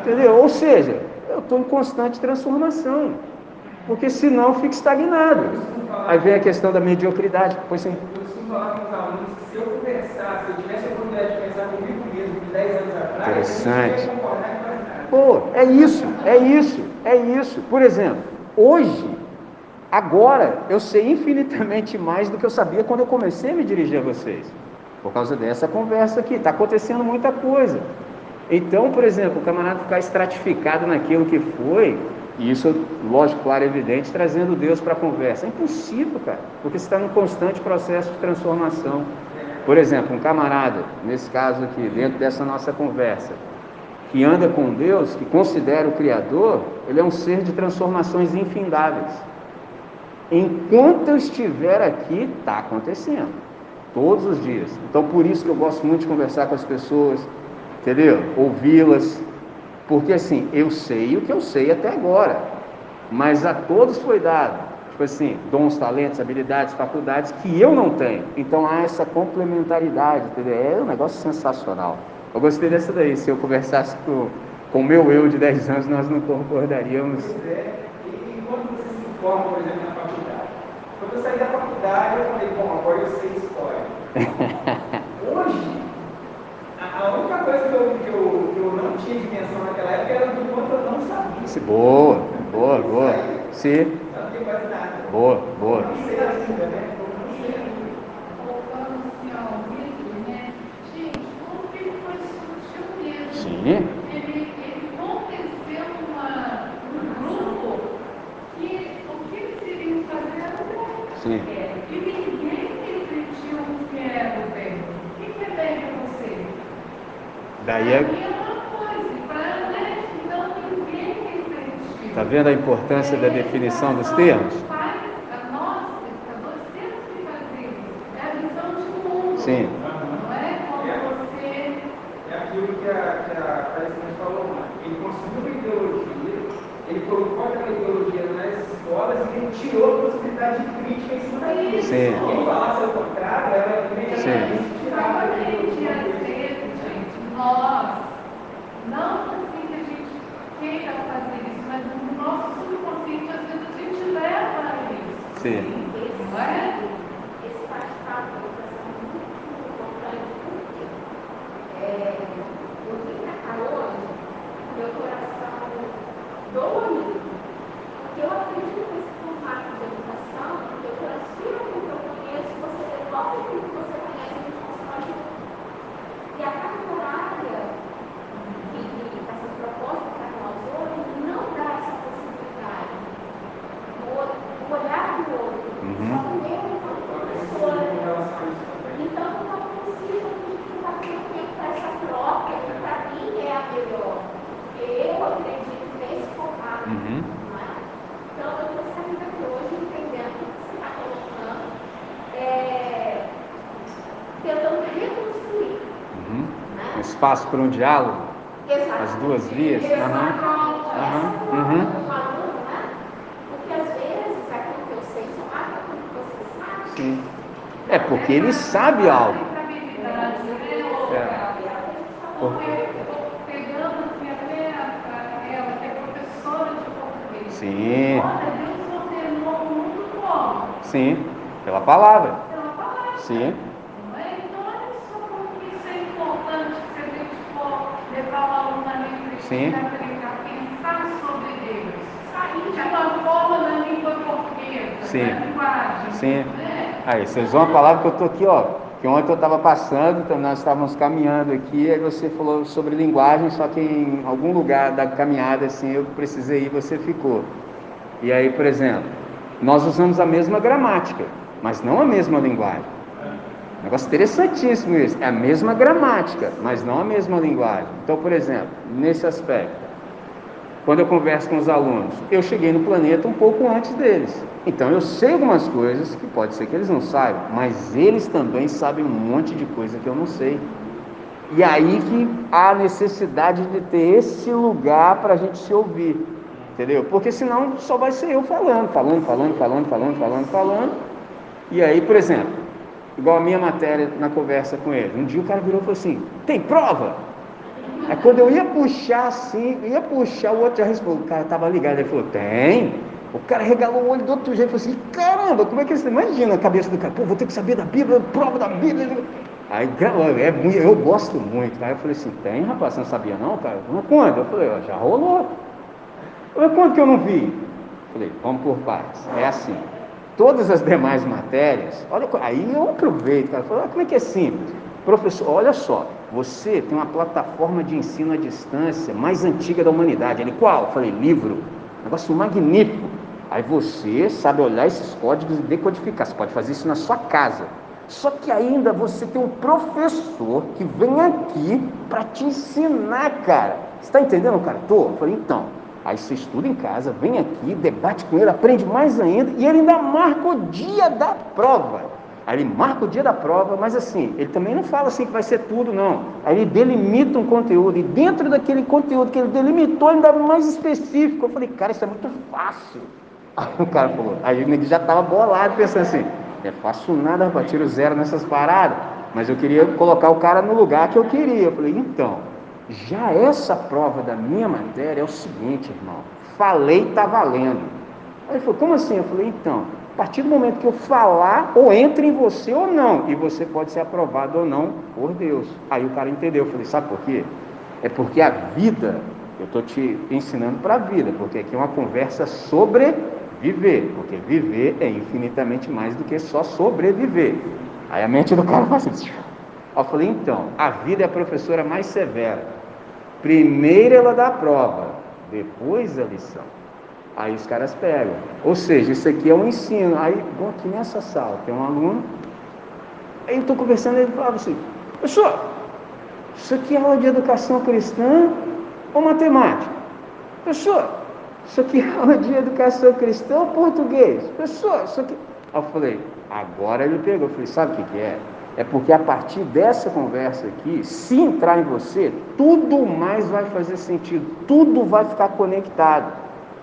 Entendeu? Ou seja, eu estou em constante transformação. Porque senão eu fico estagnado. Aí vem a questão da mediocridade. Pois sim. Eu costumo falar com os alunos que se eu conversar, se eu tivesse a oportunidade de pensar comigo Interessante. Pô, é isso, é isso, é isso. Por exemplo, hoje, agora, eu sei infinitamente mais do que eu sabia quando eu comecei a me dirigir a vocês. Por causa dessa conversa aqui. Está acontecendo muita coisa. Então, por exemplo, o camarada ficar estratificado naquilo que foi, e isso, lógico, claro, evidente, trazendo Deus para a conversa. É impossível, cara, porque você está num constante processo de transformação. Por exemplo, um camarada, nesse caso aqui, dentro dessa nossa conversa, que anda com Deus, que considera o Criador, ele é um ser de transformações infindáveis. Enquanto eu estiver aqui, está acontecendo. Todos os dias. Então, por isso que eu gosto muito de conversar com as pessoas, entendeu? Ouvi-las. Porque assim, eu sei o que eu sei até agora. Mas a todos foi dado tipo assim, dons, talentos, habilidades, faculdades que eu não tenho. Então há essa complementaridade, entendeu? É um negócio sensacional. Eu gostei dessa daí. Se eu conversasse com o meu eu de 10 anos, nós não concordaríamos. Pois é. E quando você se informa, por exemplo, na faculdade? Quando eu saí da faculdade, eu falei, bom, agora eu sei história. Hoje, a, a única coisa que eu, que, eu, que eu não tinha dimensão naquela época era do quanto eu não sabia. Boa, boa, boa. Sim. Boa, boa. Sim. Ele, ele aconteceu uma, um grupo que o que eles iriam fazer era o bem. Sim. E ninguém refletiu o que era o bem. O que é bem para você? Daí é. É uma coisa, e para eles, então ninguém refletiu. Tá vendo a importância da definição dos termos? Pais, a nós, educadores, temos que fazer isso. É a visão de mundo. Sim. Não é como você. É aquilo que a, que a Thaís falou, né? ele construiu uma ideologia, ele colocou aquela ideologia nas escolas e ele tirou a possibilidade de crítica em cima daquilo. Sim. Quem falasse ao contrário, era imediatamente tirado Exatamente, e às daquilo. vezes, gente, nós, não assim que a gente queira fazer isso, mas no nosso subconsciente, às vezes a gente leva a isso. Sim. Não é? Esse bate-papo é muito importante porque é, eu vim para cá hoje, meu coração dolorido, porque eu acredito nesse formato de educação, porque eu transfiro aquilo que eu conheço, você devolve aquilo que você conhece, a gente constrói junto. E a carga horária e, e essas propostas para nós hoje não dá essa possibilidade. O, outro- o olhar do outro, Uhum. só o meu enquanto professora. Com relação a isso também. Então, não é possível a gente ficar tendo tempo para essa troca, que para mim é a melhor. Porque eu acredito nesse formato. Uhum. não é? Então, eu estou saindo aqui hoje entendendo o que você está colocando, é, tentando reconstruir. Uhum. Né? Um espaço para um diálogo? As duas vias? Uhum. né? Porque às vezes aquilo que eu sei só mais do que você sabe. Sim. É porque ele sabe algo. É. É professora de português. Sim. Sim. Pela palavra. Sim. Não é? Então, olha só como que isso é importante se a gente for levar o aluno na Sim. pensar sobre Deus. Sair de uma forma na língua portuguesa, Sim. na linguagem. Sim. Né? Aí, vocês uma palavra que eu estou aqui, ó. Que ontem eu estava passando, então nós estávamos caminhando aqui, aí você falou sobre linguagem, só que em algum lugar da caminhada, assim, eu precisei ir, você ficou. E aí, por exemplo, nós usamos a mesma gramática, mas não a mesma linguagem. Negócio interessantíssimo isso. É a mesma gramática, mas não a mesma linguagem. Então, por exemplo, nesse aspecto, quando eu converso com os alunos, eu cheguei no planeta um pouco antes deles. Então eu sei algumas coisas que pode ser que eles não saibam, mas eles também sabem um monte de coisa que eu não sei. E aí que há a necessidade de ter esse lugar para a gente se ouvir, entendeu? Porque senão só vai ser eu falando, falando, falando, falando, falando, falando, falando. E aí, por exemplo, igual a minha matéria na conversa com ele, um dia o cara virou e falou assim: tem prova? Aí quando eu ia puxar assim, ia puxar, o outro já respondeu, o cara tava ligado, ele falou, tem. O cara regalou o olho do outro jeito, falou assim, caramba, como é que você imagina a cabeça do cara? Pô, vou ter que saber da Bíblia, prova da Bíblia. Aí, é eu gosto muito. Aí eu falei assim, tem, rapaz, você não sabia não, cara? Mas quando? Eu falei, ó, já rolou. Mas quando que eu não vi? Eu falei, vamos por partes. É assim. Todas as demais matérias, olha, aí eu aproveito, cara, falo, ah, como é que é simples? Professor, olha só, você tem uma plataforma de ensino à distância mais antiga da humanidade. Ele, qual? Eu falei, livro. Negócio magnífico. Aí você sabe olhar esses códigos e decodificar. Você pode fazer isso na sua casa. Só que ainda você tem um professor que vem aqui para te ensinar, cara. Você está entendendo, cara? Tô. Eu falei, então. Aí você estuda em casa, vem aqui, debate com ele, aprende mais ainda, e ele ainda marca o dia da prova. Aí ele marca o dia da prova, mas assim, ele também não fala assim que vai ser tudo, não. Aí ele delimita um conteúdo, e dentro daquele conteúdo que ele delimitou, dá mais específico. Eu falei, cara, isso é muito fácil. Aí o cara falou, aí ele já estava bolado, pensando assim, é fácil nada, rapaz, tiro zero nessas paradas. Mas eu queria colocar o cara no lugar que eu queria. Eu falei, então, já essa prova da minha matéria é o seguinte, irmão, falei, tá valendo. Aí ele falou, como assim? Eu falei, então, a partir do momento que eu falar, ou entra em você ou não, e você pode ser aprovado ou não por Deus. Aí o cara entendeu. Eu falei, sabe por quê? É porque a vida, eu estou te ensinando para a vida, porque aqui é uma conversa sobre viver, porque viver é infinitamente mais do que só sobreviver. Aí a mente do cara faz assim. Eu falei, então, a vida é a professora mais severa. Primeiro ela dá a prova, depois a lição. Aí os caras pegam. Ou seja, isso aqui é um ensino. Aí, bom, aqui nessa sala tem um aluno. Aí eu estou conversando, ele falava assim, professor, isso aqui é aula de educação cristã ou matemática? Professor, isso aqui é aula de educação cristã ou português? Professor, isso aqui. Eu falei, agora ele pegou. Eu falei, sabe o que, que é? É porque a partir dessa conversa aqui, se entrar em você, tudo mais vai fazer sentido, tudo vai ficar conectado.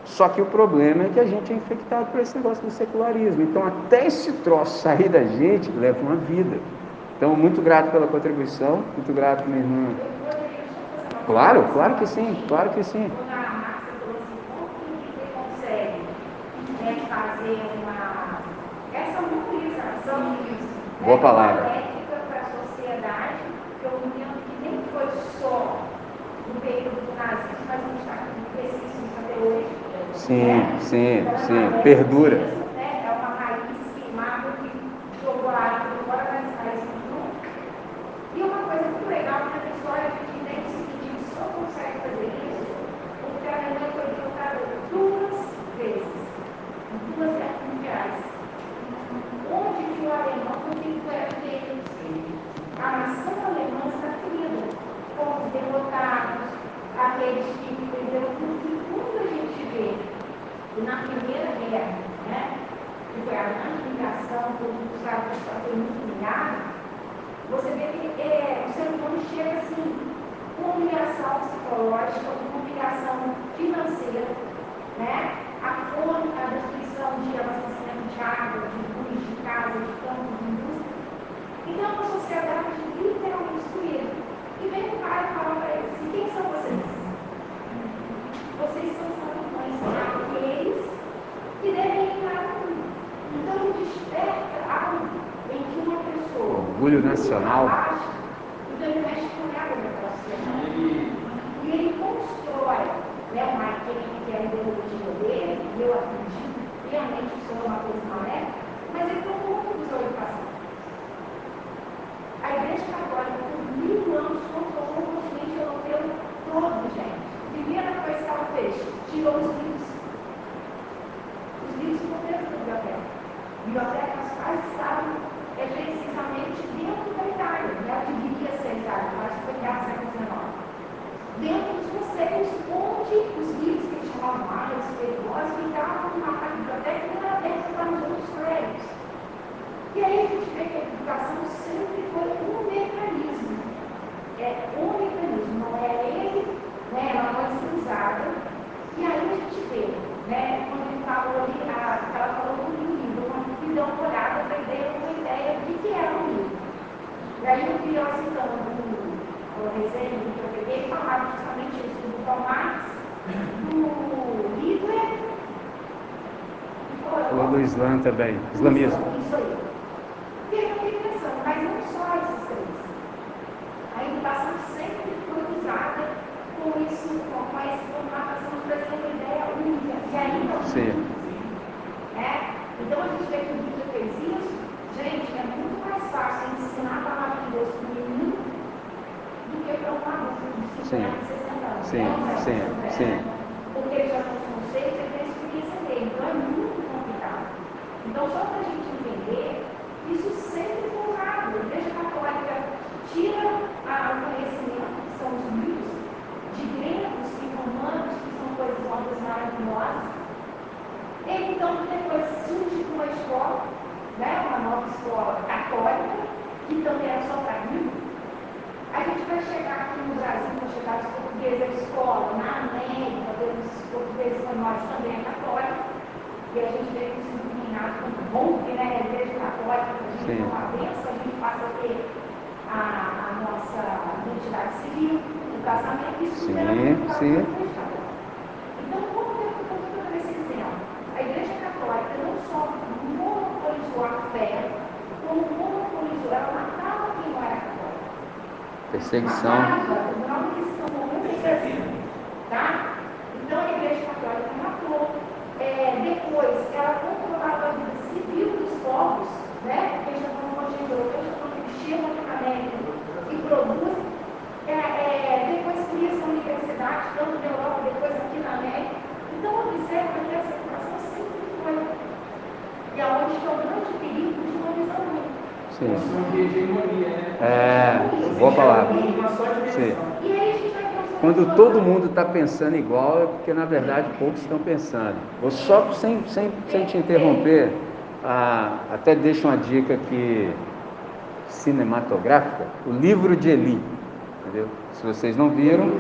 Só que o problema é que a gente é infectado por esse negócio do secularismo. Então, até esse troço sair da gente, leva uma vida. Então, muito grato pela contribuição, muito grato, minha irmã. Claro, claro que sim, claro que sim. Boa palavra. para a sociedade, que eu entendo que nem foi só no período do nazismo, mas gente está no até hoje Sim, sim, sim, perdura. É uma raiz queimada que jogou a Falou do Islã também, islamismo. Isso aí. E aí eu fiquei pensando, mas não só esses três. A educação sempre foi usada com isso, com essa formatação de trazer uma ideia única, e ainda não Sim. É? Então a gente vê que o Bíblia fez isso, gente, é muito mais fácil ensinar a palavra de Deus para o menino Sim, né? sim, Né? sim. Porque eles já são conceitos e tem experiência dele, então é muito. Então, só para a gente entender, isso sempre foi usado. A Igreja Católica tira o conhecimento, que são os livros, de gregos e romanos, que são coisas novas maravilhosas. E então, depois surge uma escola, né, uma nova escola católica, que também era só para mim. A gente vai chegar aqui no Brasil, vai chegar os portugueses à escola, na América, os portugueses espanhóis também é católico, e a gente vê que os iluminados quando rompe, né, a igreja católica, a gente Sim. uma benção, a gente passa a ter a, a nossa identidade civil, o casamento, isso Sim, era muito sim. Então, como que eu estou dando esse exemplo? A igreja católica não só monopolizou a fé, como monopolizou, ela matava quem não era católico. Perseguição. Tá? Então a Igreja Católica matou. É, depois, ela controlava a vida civil dos povos, né? Porque já estão falando de europeus, quando eles chegam aqui na América e produzem. É, é, depois cria essa universidade, tanto na Europa, depois aqui na América. Então, observa que essa situação sempre foi. E aonde está o grande perigo de uma visão única. Sim. Uma hegemonia, né? É, boa palavra. Uma só dimensão. Sim. E aí a gente vai Quando todo mundo está pensando igual, é porque na verdade poucos estão pensando. Vou só, sem, sem, sem te interromper, até deixo uma dica aqui cinematográfica, o livro de Eli. Entendeu? Se vocês não viram,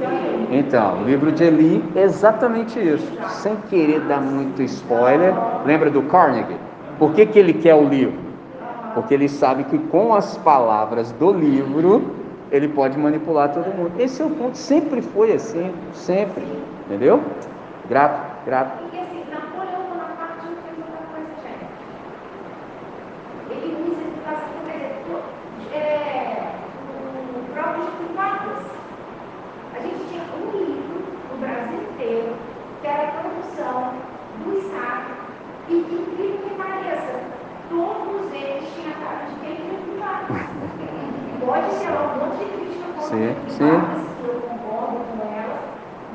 então, o livro de Eli é exatamente isso. Sem querer dar muito spoiler, lembra do Carnegie? Por que, que ele quer o livro? Porque ele sabe que com as palavras do livro ele pode manipular todo mundo. Esse é o ponto, sempre foi assim, sempre, entendeu? Grato, grato. E assim, Napoleão Bonaparte não fez outra coisa, gente. Ele usa educação, quer dizer, to- é, o próprio Getúlio Vargas. A gente tinha um livro no Brasil inteiro, que era a produção do Estado, e que incrível que pareça, todos eles tinham a cara de quem Getúlio Vargas. Pode ser um monte de crítica contra Sim, Getúlio sim. Vargas, que eu concordo com ela,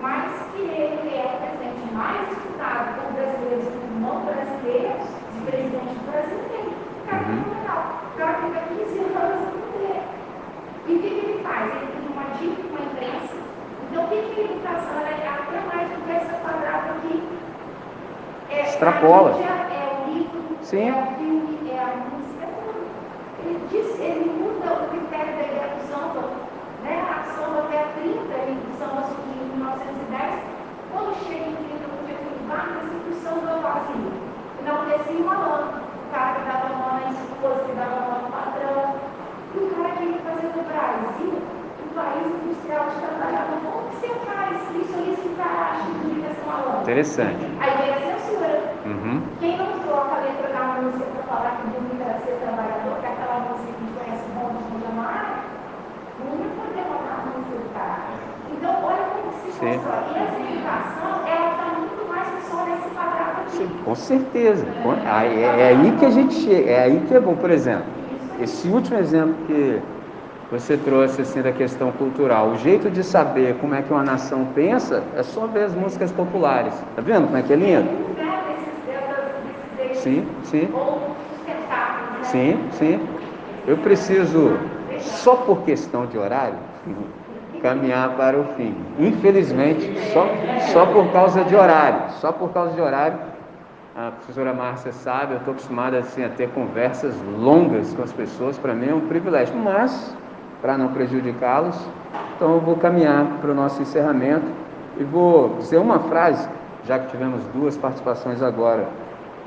mas que ele é o presidente mais estudado por brasileiros e não brasileiros, de presidente do Brasil inteiro. Cara, Uhum. muito legal. O cara fica 15 anos no poder. E o que, que ele faz? Ele tem uma dívida com a imprensa. Então, o que, que a educação ela é até mais do que essa quadrada aqui? É, Extrapola. A mídia é o livro, Sim. é o filme, é a música, é tudo. Ele, diz, ele muda o critério da ideia do samba. Né? A samba até 30, e o samba surgiu em 1910. Quando chega em 30, o Getúlio Vargas, e o samba vazio. Não descia uma lã. O cara que dava mão na esposa, que dava mão no patrão. E o cara queria fazer do Brasil um país industrial de trabalhador. Como que você faz isso aí, esse cara acha que devia ser uma lã? Interessante. Aí vem a censura. Uhum. Quem não troca a letra da música para falar que bonito era ser trabalhador, que é aquela música que a gente conhece o bom de Jamar, não ia poder botar a música do cara. Então, olha como que se Sim. constrói. E essa educação, ela está muito mais que só nesse quadrado aqui. Sim, com certeza. Com- aí- É, é aí que a gente chega, é aí que é bom. Por exemplo, esse último exemplo que você trouxe assim da questão cultural, o jeito de saber como é que uma nação pensa é só ver as músicas populares. Tá vendo como é que é lindo? Sim, sim. Sim, sim. Eu preciso, só por questão de horário, caminhar para o fim. Infelizmente, só, só por causa de horário, só por causa de horário. A professora Márcia sabe, eu estou acostumada assim, a ter conversas longas com as pessoas, para mim é um privilégio, mas para não prejudicá-los, então eu vou caminhar para o nosso encerramento e vou dizer uma frase, já que tivemos duas participações agora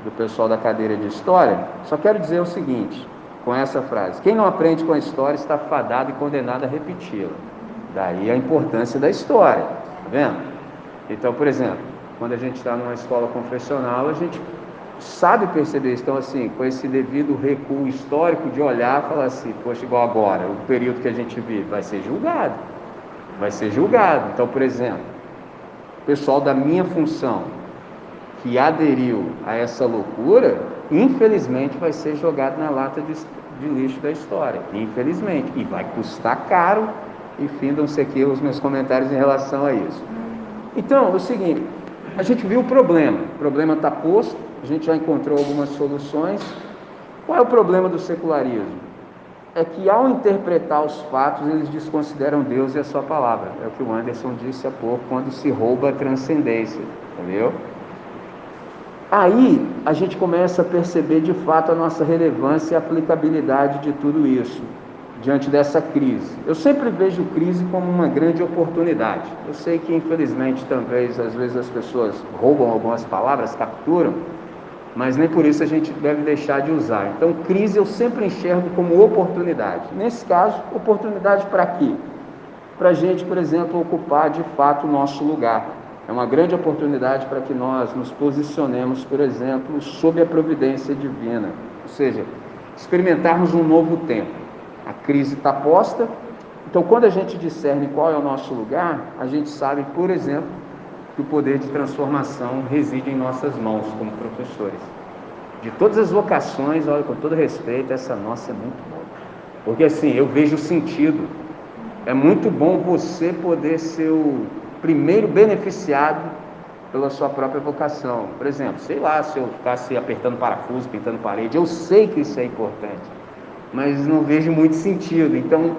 do pessoal da cadeira de história, só quero dizer o seguinte, com essa frase: quem não aprende com a história está fadado e condenado a repeti-la. Daí a importância da história, tá vendo? Então, por exemplo, quando a gente está numa escola confessional, a gente sabe perceber isso. Então, assim, com esse devido recuo histórico de olhar e falar assim, poxa, igual agora, o período que a gente vive vai ser julgado. Vai ser julgado. Então, por exemplo, o pessoal da minha função que aderiu a essa loucura, infelizmente vai ser jogado na lata de, de lixo da história. Infelizmente. E vai custar caro e findam-se aqui os meus comentários em relação a isso. Então, o seguinte, a gente viu o problema, o problema está posto, a gente já encontrou algumas soluções. Qual é o problema do secularismo? É que ao interpretar os fatos, eles desconsideram Deus e a sua palavra. É o que o Anderson disse há pouco, quando se rouba a transcendência, entendeu? Aí a gente começa a perceber de fato a nossa relevância e aplicabilidade de tudo isso diante dessa crise. Eu sempre vejo crise como uma grande oportunidade. Eu sei que infelizmente talvez às vezes as pessoas roubam algumas palavras, capturam, mas nem por isso a gente deve deixar de usar. Então, crise eu sempre enxergo como oportunidade. Nesse caso, oportunidade para quê? Para a gente, por exemplo, ocupar de fato o nosso lugar. É uma grande oportunidade para que nós nos posicionemos, por exemplo, sob a providência divina, ou seja, experimentarmos um novo tempo. A crise está posta, então quando a gente discerne qual é o nosso lugar, a gente sabe, por exemplo, que o poder de transformação reside em nossas mãos como professores. De todas as vocações, olha, com todo respeito, essa nossa é muito boa. Porque assim, eu vejo sentido. É muito bom você poder ser o primeiro beneficiado pela sua própria vocação. Por exemplo, sei lá, se eu ficasse apertando parafuso, pintando parede, eu sei que isso é importante, mas não vejo muito sentido. Então,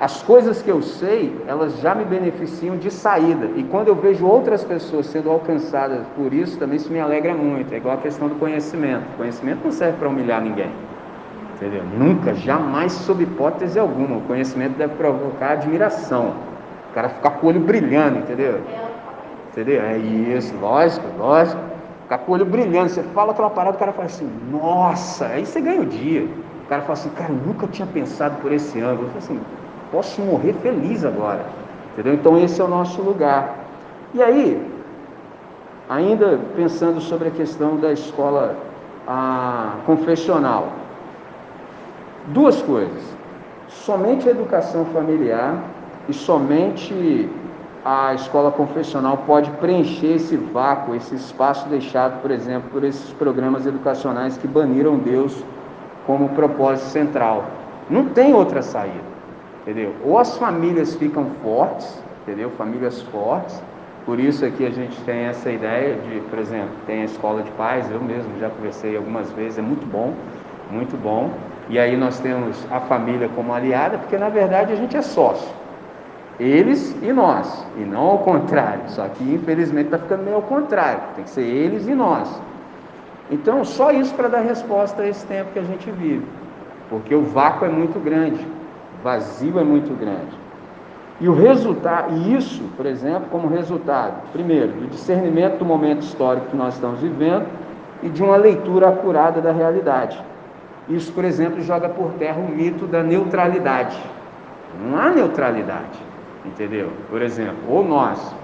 as coisas que eu sei, elas já me beneficiam de saída. E quando eu vejo outras pessoas sendo alcançadas por isso, também isso me alegra muito. É igual a questão do conhecimento. O conhecimento não serve para humilhar ninguém. Entendeu? Nunca, jamais, sob hipótese alguma. O conhecimento deve provocar admiração. O cara ficar com o olho brilhando, entendeu? Entendeu? É isso, lógico, lógico. Ficar com o olho brilhando. Você fala aquela parada, o cara fala assim, nossa, aí você ganha o dia. Cara fala assim, cara, eu nunca tinha pensado por esse ângulo. Eu falo assim, posso morrer feliz agora. Entendeu? Então esse é o nosso lugar. E aí, ainda pensando sobre a questão da escola a, confessional, duas coisas. Somente a educação familiar e somente a escola confessional pode preencher esse vácuo, esse espaço deixado, por exemplo, por esses programas educacionais que baniram Deus como propósito central. Não tem outra saída, entendeu? Ou as famílias ficam fortes, entendeu? Famílias fortes. Por isso aqui a gente tem essa ideia de, por exemplo, tem a escola de pais, eu mesmo já conversei algumas vezes, é muito bom, muito bom. E aí nós temos a família como aliada, porque na verdade a gente é sócio. Eles e nós, e não ao contrário. Só que infelizmente está ficando meio ao contrário. Tem que ser eles e nós. Então, só isso para dar resposta a esse tempo que a gente vive. Porque o vácuo é muito grande, o vazio é muito grande. E o resultado, e isso, por exemplo, como resultado, primeiro, do discernimento do momento histórico que nós estamos vivendo e de uma leitura acurada da realidade. Isso, por exemplo, joga por terra o mito da neutralidade. Não há neutralidade. Entendeu? Por exemplo, ou nós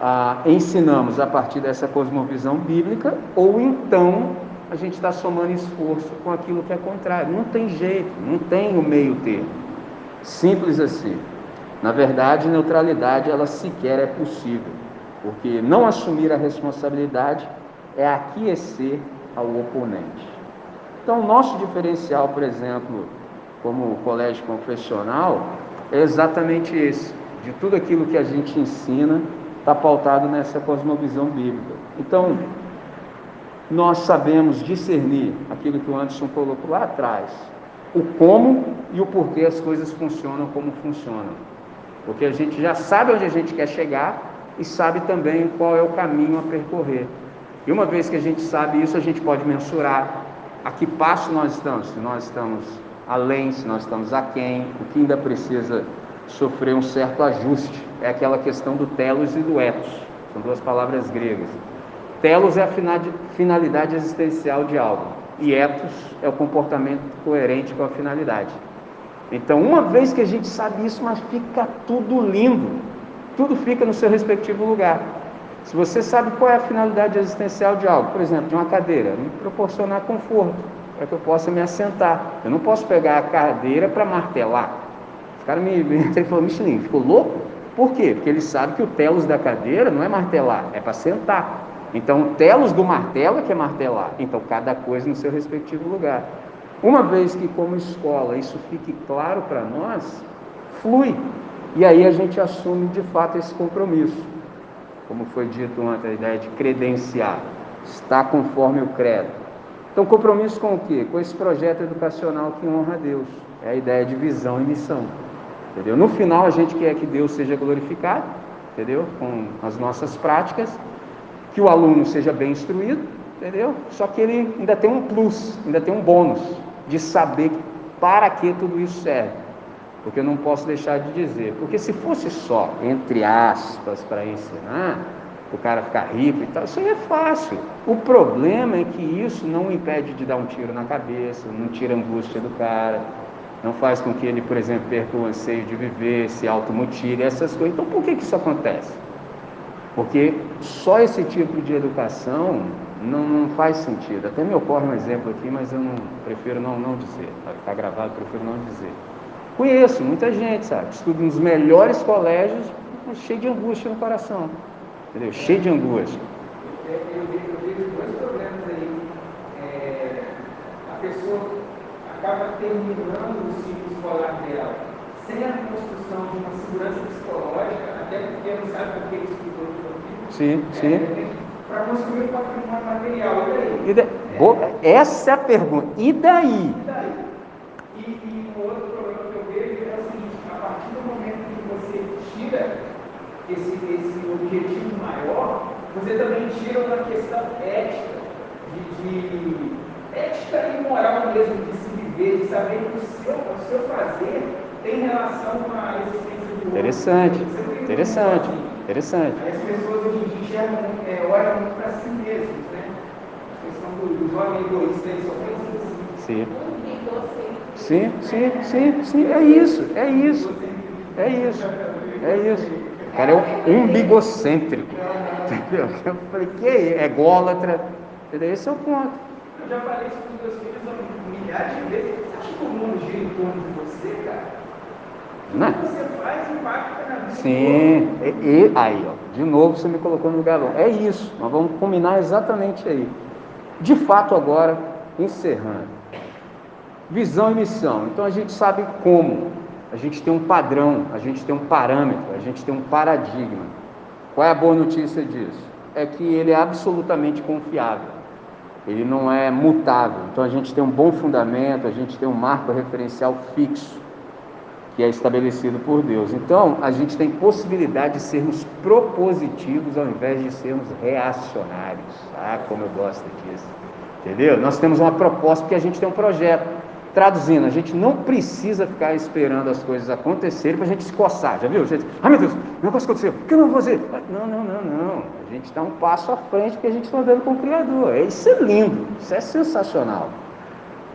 ah, ensinamos a partir dessa cosmovisão bíblica, ou então a gente está somando esforço com aquilo que é contrário. Não tem jeito, não tem o meio termo. Simples assim. Na verdade, neutralidade ela sequer é possível, porque não assumir a responsabilidade é aquecer ao oponente. Então, nosso diferencial, por exemplo, como colégio confessional, é exatamente esse. De tudo aquilo que a gente ensina, está pautado nessa cosmovisão bíblica. Então, nós sabemos discernir aquilo que o Anderson colocou lá atrás, o como e o porquê as coisas funcionam como funcionam. Porque a gente já sabe onde a gente quer chegar e sabe também qual é o caminho a percorrer. E uma vez que a gente sabe isso, a gente pode mensurar a que passo nós estamos, se nós estamos além, se nós estamos aquém, o que ainda precisa sofrer um certo ajuste. É aquela questão do telos e do etos, são duas palavras gregas. Telos é a finalidade existencial de algo, e etos é o comportamento coerente com a finalidade. Então, uma vez que a gente sabe isso, mas fica tudo lindo, tudo fica no seu respectivo lugar. Se você sabe qual é a finalidade existencial de algo, por exemplo, de uma cadeira, me proporcionar conforto para que eu possa me assentar. Eu não posso pegar a cadeira para martelar. Os caras me, me falou, Michelin, ficou louco? Por quê? Porque ele sabe que o telos da cadeira não é martelar, é para sentar. Então, o telos do martelo é que é martelar. Então, cada coisa no seu respectivo lugar. Uma vez que, como escola, isso fique claro para nós, flui. E aí a gente assume de fato esse compromisso. Como foi dito ontem, a ideia de credenciar, está conforme o credo. Então, compromisso com o quê? Com esse projeto educacional que honra a Deus. É a ideia de visão e missão. Entendeu? No final, a gente quer que Deus seja glorificado, entendeu? Com as nossas práticas, que o aluno seja bem instruído, entendeu? Só que ele ainda tem um plus, ainda tem um bônus de saber para que tudo isso serve. Porque eu não posso deixar de dizer, porque se fosse só, entre aspas, para ensinar, o cara ficar rico e tal, isso aí é fácil. O problema é que isso não impede de dar um tiro na cabeça, não tira a angústia do cara, não faz com que ele, por exemplo, perca o anseio de viver, se automutile, essas coisas. Então, por que, que isso acontece? Porque só esse tipo de educação não, não faz sentido. Até me ocorre um exemplo aqui, mas eu não, prefiro não, não dizer. Está gravado, prefiro não dizer. Conheço muita gente, sabe? Estuda nos melhores colégios, cheio de angústia no coração. Entendeu? Cheio de angústia. Eu, eu vejo dois problemas aí. É, a pessoa acaba terminando o ciclo escolar dela sem a construção de uma segurança psicológica, até porque não sabe por que estudou aquilo. Sim, sim. É, para construir o patrimônio material. E daí? E é. Essa é a pergunta. E daí? E daí? E, e um outro problema que eu vejo é o seguinte: a partir do momento que você tira esse, esse objetivo maior, você também tira uma questão ética, de, de ética e moral mesmo, de viver, de saber que o seu, o seu fazer tem relação com a existência do Interessante, interessante, interessante. Aí as pessoas hoje em dia enxergam, é, olham muito para si mesmos, né? A questão do, do jovem egoísta, ele só pensa assim. Sim. Sim, sim, sim, sim, é isso, é isso, é isso, é isso. O cara é um umbigocêntrico, entendeu? Eu falei, que é ególatra? Esse é o ponto. Eu já falei isso com os meus filhos milhares de vezes. Você acha que o mundo gira em torno de você, cara? Né? Você faz impacta na vida Sim, e, e- aí, ó, de novo você me colocou no lugar bom. É isso, nós vamos combinar exatamente aí. De fato, agora, encerrando. Visão e missão. Então a gente sabe como. A gente tem um padrão, a gente tem um parâmetro, a gente tem um paradigma. Qual é a boa notícia disso? É que ele é absolutamente confiável. Ele não é mutável. Então a gente tem um bom fundamento, a gente tem um marco referencial fixo que é estabelecido por Deus. Então, a gente tem possibilidade de sermos propositivos ao invés de sermos reacionários. Ah, como eu gosto disso. Entendeu? Nós temos uma proposta porque a gente tem um projeto. Traduzindo, a gente não precisa ficar esperando as coisas acontecerem para a gente se coçar. Já viu? Gente, ah, meu Deus, o negócio aconteceu, o que eu não vou fazer? Não, não, não, não. A gente está um passo à frente porque a gente está andando com o Criador. Isso é lindo, isso é sensacional.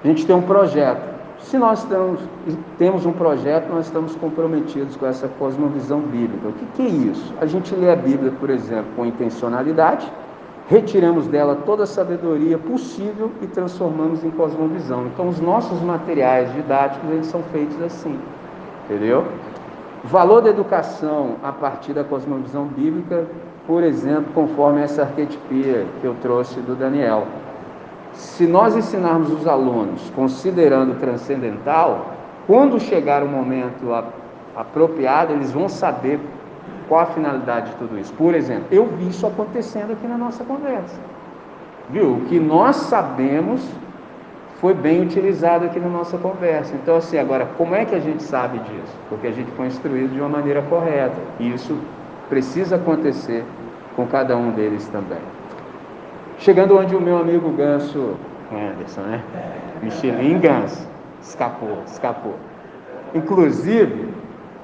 A gente tem um projeto. Se nós estamos, temos um projeto, nós estamos comprometidos com essa cosmovisão bíblica. O que, que é isso? A gente lê a Bíblia, por exemplo, com intencionalidade, retiramos dela toda a sabedoria possível e transformamos em cosmovisão. Então, os nossos materiais didáticos eles são feitos assim, entendeu? Valor da educação a partir da cosmovisão bíblica, por exemplo, conforme essa arquetipia que eu trouxe do Daniel. Se nós ensinarmos os alunos considerando transcendental, quando chegar o momento apropriado, eles vão saber qual a finalidade de tudo isso. Por exemplo, eu vi isso acontecendo aqui na nossa conversa. Viu? O que nós sabemos foi bem utilizado aqui na nossa conversa. Então, assim, agora, como é que a gente sabe disso? Porque a gente foi instruído de uma maneira correta. E isso precisa acontecer com cada um deles também. Chegando onde o meu amigo Ganso, Anderson, né? Michelin Ganso, escapou, escapou. Inclusive,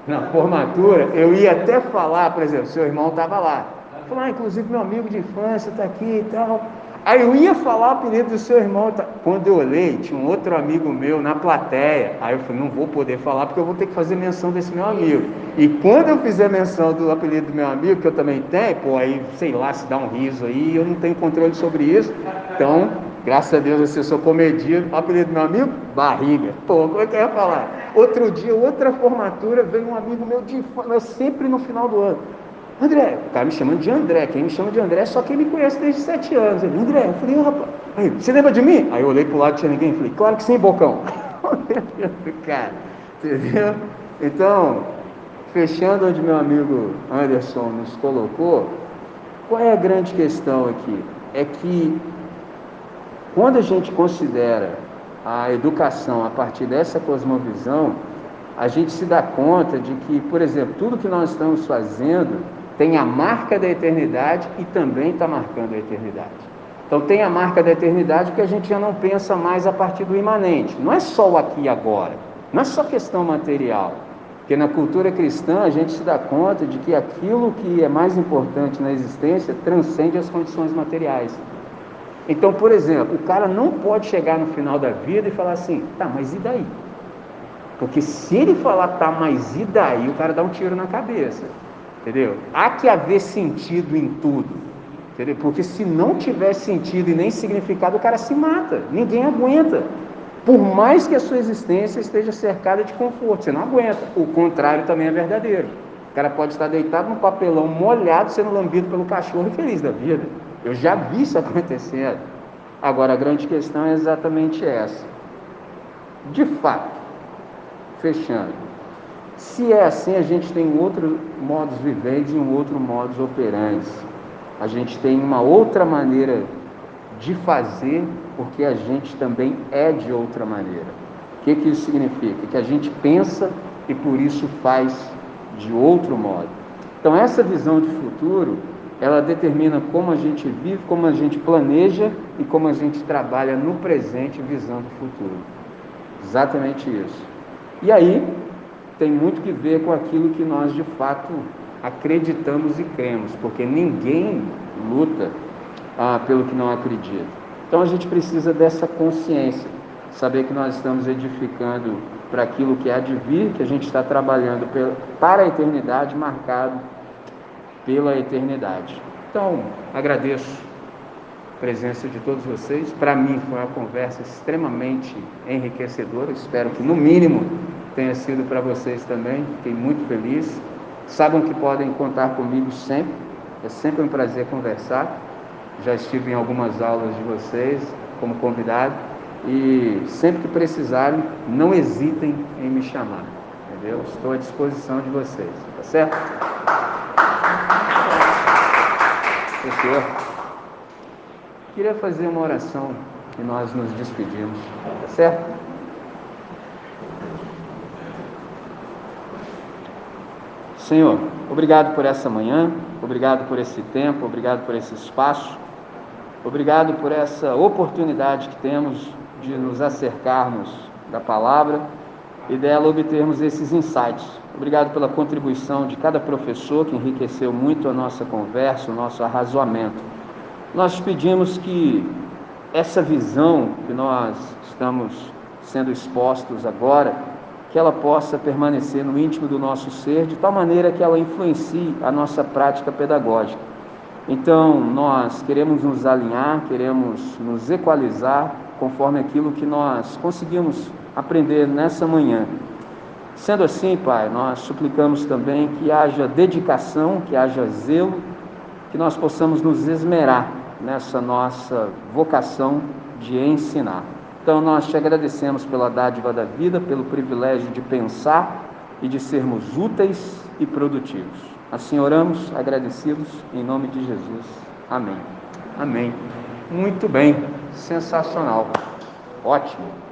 na formatura, eu ia até falar, por exemplo, seu irmão estava lá. Falar, ah, inclusive meu amigo de infância está aqui e tal. Aí eu ia falar o apelido do seu irmão. tá? Quando eu olhei, tinha um outro amigo meu na plateia. Aí eu falei, não vou poder falar porque eu vou ter que fazer menção desse meu amigo. E quando eu fizer menção do apelido do meu amigo, que eu também tenho, pô, aí sei lá se dá um riso aí, eu não tenho controle sobre isso. Então, graças a Deus, assim, eu sou comedido. O apelido do meu amigo? Barriga. Pô, como é que eu ia falar? Outro dia, outra formatura, veio um amigo meu de infância, sempre no final do ano. André, o cara me chamando de André, quem me chama de André é só quem me conhece desde sete anos. Ele, André, eu falei, rapaz, aí, você lembra de mim? Aí eu olhei pro lado, tinha ninguém, falei, claro que sim, Bocão. cara, entendeu? Então, fechando onde meu amigo Anderson nos colocou, qual é a grande questão aqui? É que quando a gente considera a educação a partir dessa cosmovisão, a gente se dá conta de que, por exemplo, tudo que nós estamos fazendo tem a marca da eternidade e também está marcando a eternidade. Então tem a marca da eternidade porque a gente já não pensa mais a partir do imanente. Não é só o aqui e agora, não é só questão material. Porque na cultura cristã a gente se dá conta de que aquilo que é mais importante na existência transcende as condições materiais. Então, por exemplo, o cara não pode chegar no final da vida e falar assim, tá, mas e daí? Porque se ele falar, tá, mas e daí? O cara dá um tiro na cabeça. Entendeu? Há que haver sentido em tudo. Entendeu? Porque se não tiver sentido e nem significado, o cara se mata. Ninguém aguenta. Por mais que a sua existência esteja cercada de conforto, você não aguenta. O contrário também é verdadeiro. O cara pode estar deitado no papelão molhado, sendo lambido pelo cachorro feliz da vida. Eu já vi isso acontecendo. Agora, a grande questão é exatamente essa. De fato, fechando, se é assim, a gente tem outro modus vivendi e um outro modus operandi. A gente tem uma outra maneira de fazer, porque a gente também é de outra maneira. O que, que isso significa? Que a gente pensa e por isso faz de outro modo. Então, essa visão de futuro, ela determina como a gente vive, como a gente planeja e como a gente trabalha no presente visando o futuro. Exatamente isso. E aí, tem muito que ver com aquilo que nós de fato acreditamos e cremos, porque ninguém luta ah, pelo que não acredita. Então a gente precisa dessa consciência, saber que nós estamos edificando para aquilo que há de vir, que a gente está trabalhando para a eternidade, marcado pela eternidade. Então, agradeço a presença de todos vocês. Para mim foi uma conversa extremamente enriquecedora. Espero que, no mínimo, tenha sido para vocês também. Fiquei muito feliz. Sabem que podem contar comigo sempre. É sempre um prazer conversar. Já estive em algumas aulas de vocês como convidado. E sempre que precisarem, não hesitem em me chamar. Entendeu? Estou à disposição de vocês. Tá certo? Fechou. Queria fazer uma oração e nós nos despedimos. Tá certo? Senhor, obrigado por essa manhã, obrigado por esse tempo, obrigado por esse espaço, obrigado por essa oportunidade que temos de nos acercarmos da palavra e dela obtermos esses insights. Obrigado pela contribuição de cada professor que enriqueceu muito a nossa conversa, o nosso arrazoamento. Nós pedimos que essa visão que nós estamos sendo expostos agora, que ela possa permanecer no íntimo do nosso ser, de tal maneira que ela influencie a nossa prática pedagógica. Então, nós queremos nos alinhar, queremos nos equalizar conforme aquilo que nós conseguimos aprender nessa manhã. Sendo assim, Pai, nós suplicamos também que haja dedicação, que haja zelo, que nós possamos nos esmerar nessa nossa vocação de ensinar. Então nós te agradecemos pela dádiva da vida, pelo privilégio de pensar e de sermos úteis e produtivos. Assim oramos, agradecidos, em nome de Jesus. Amém. Amém. Muito bem, sensacional. Ótimo.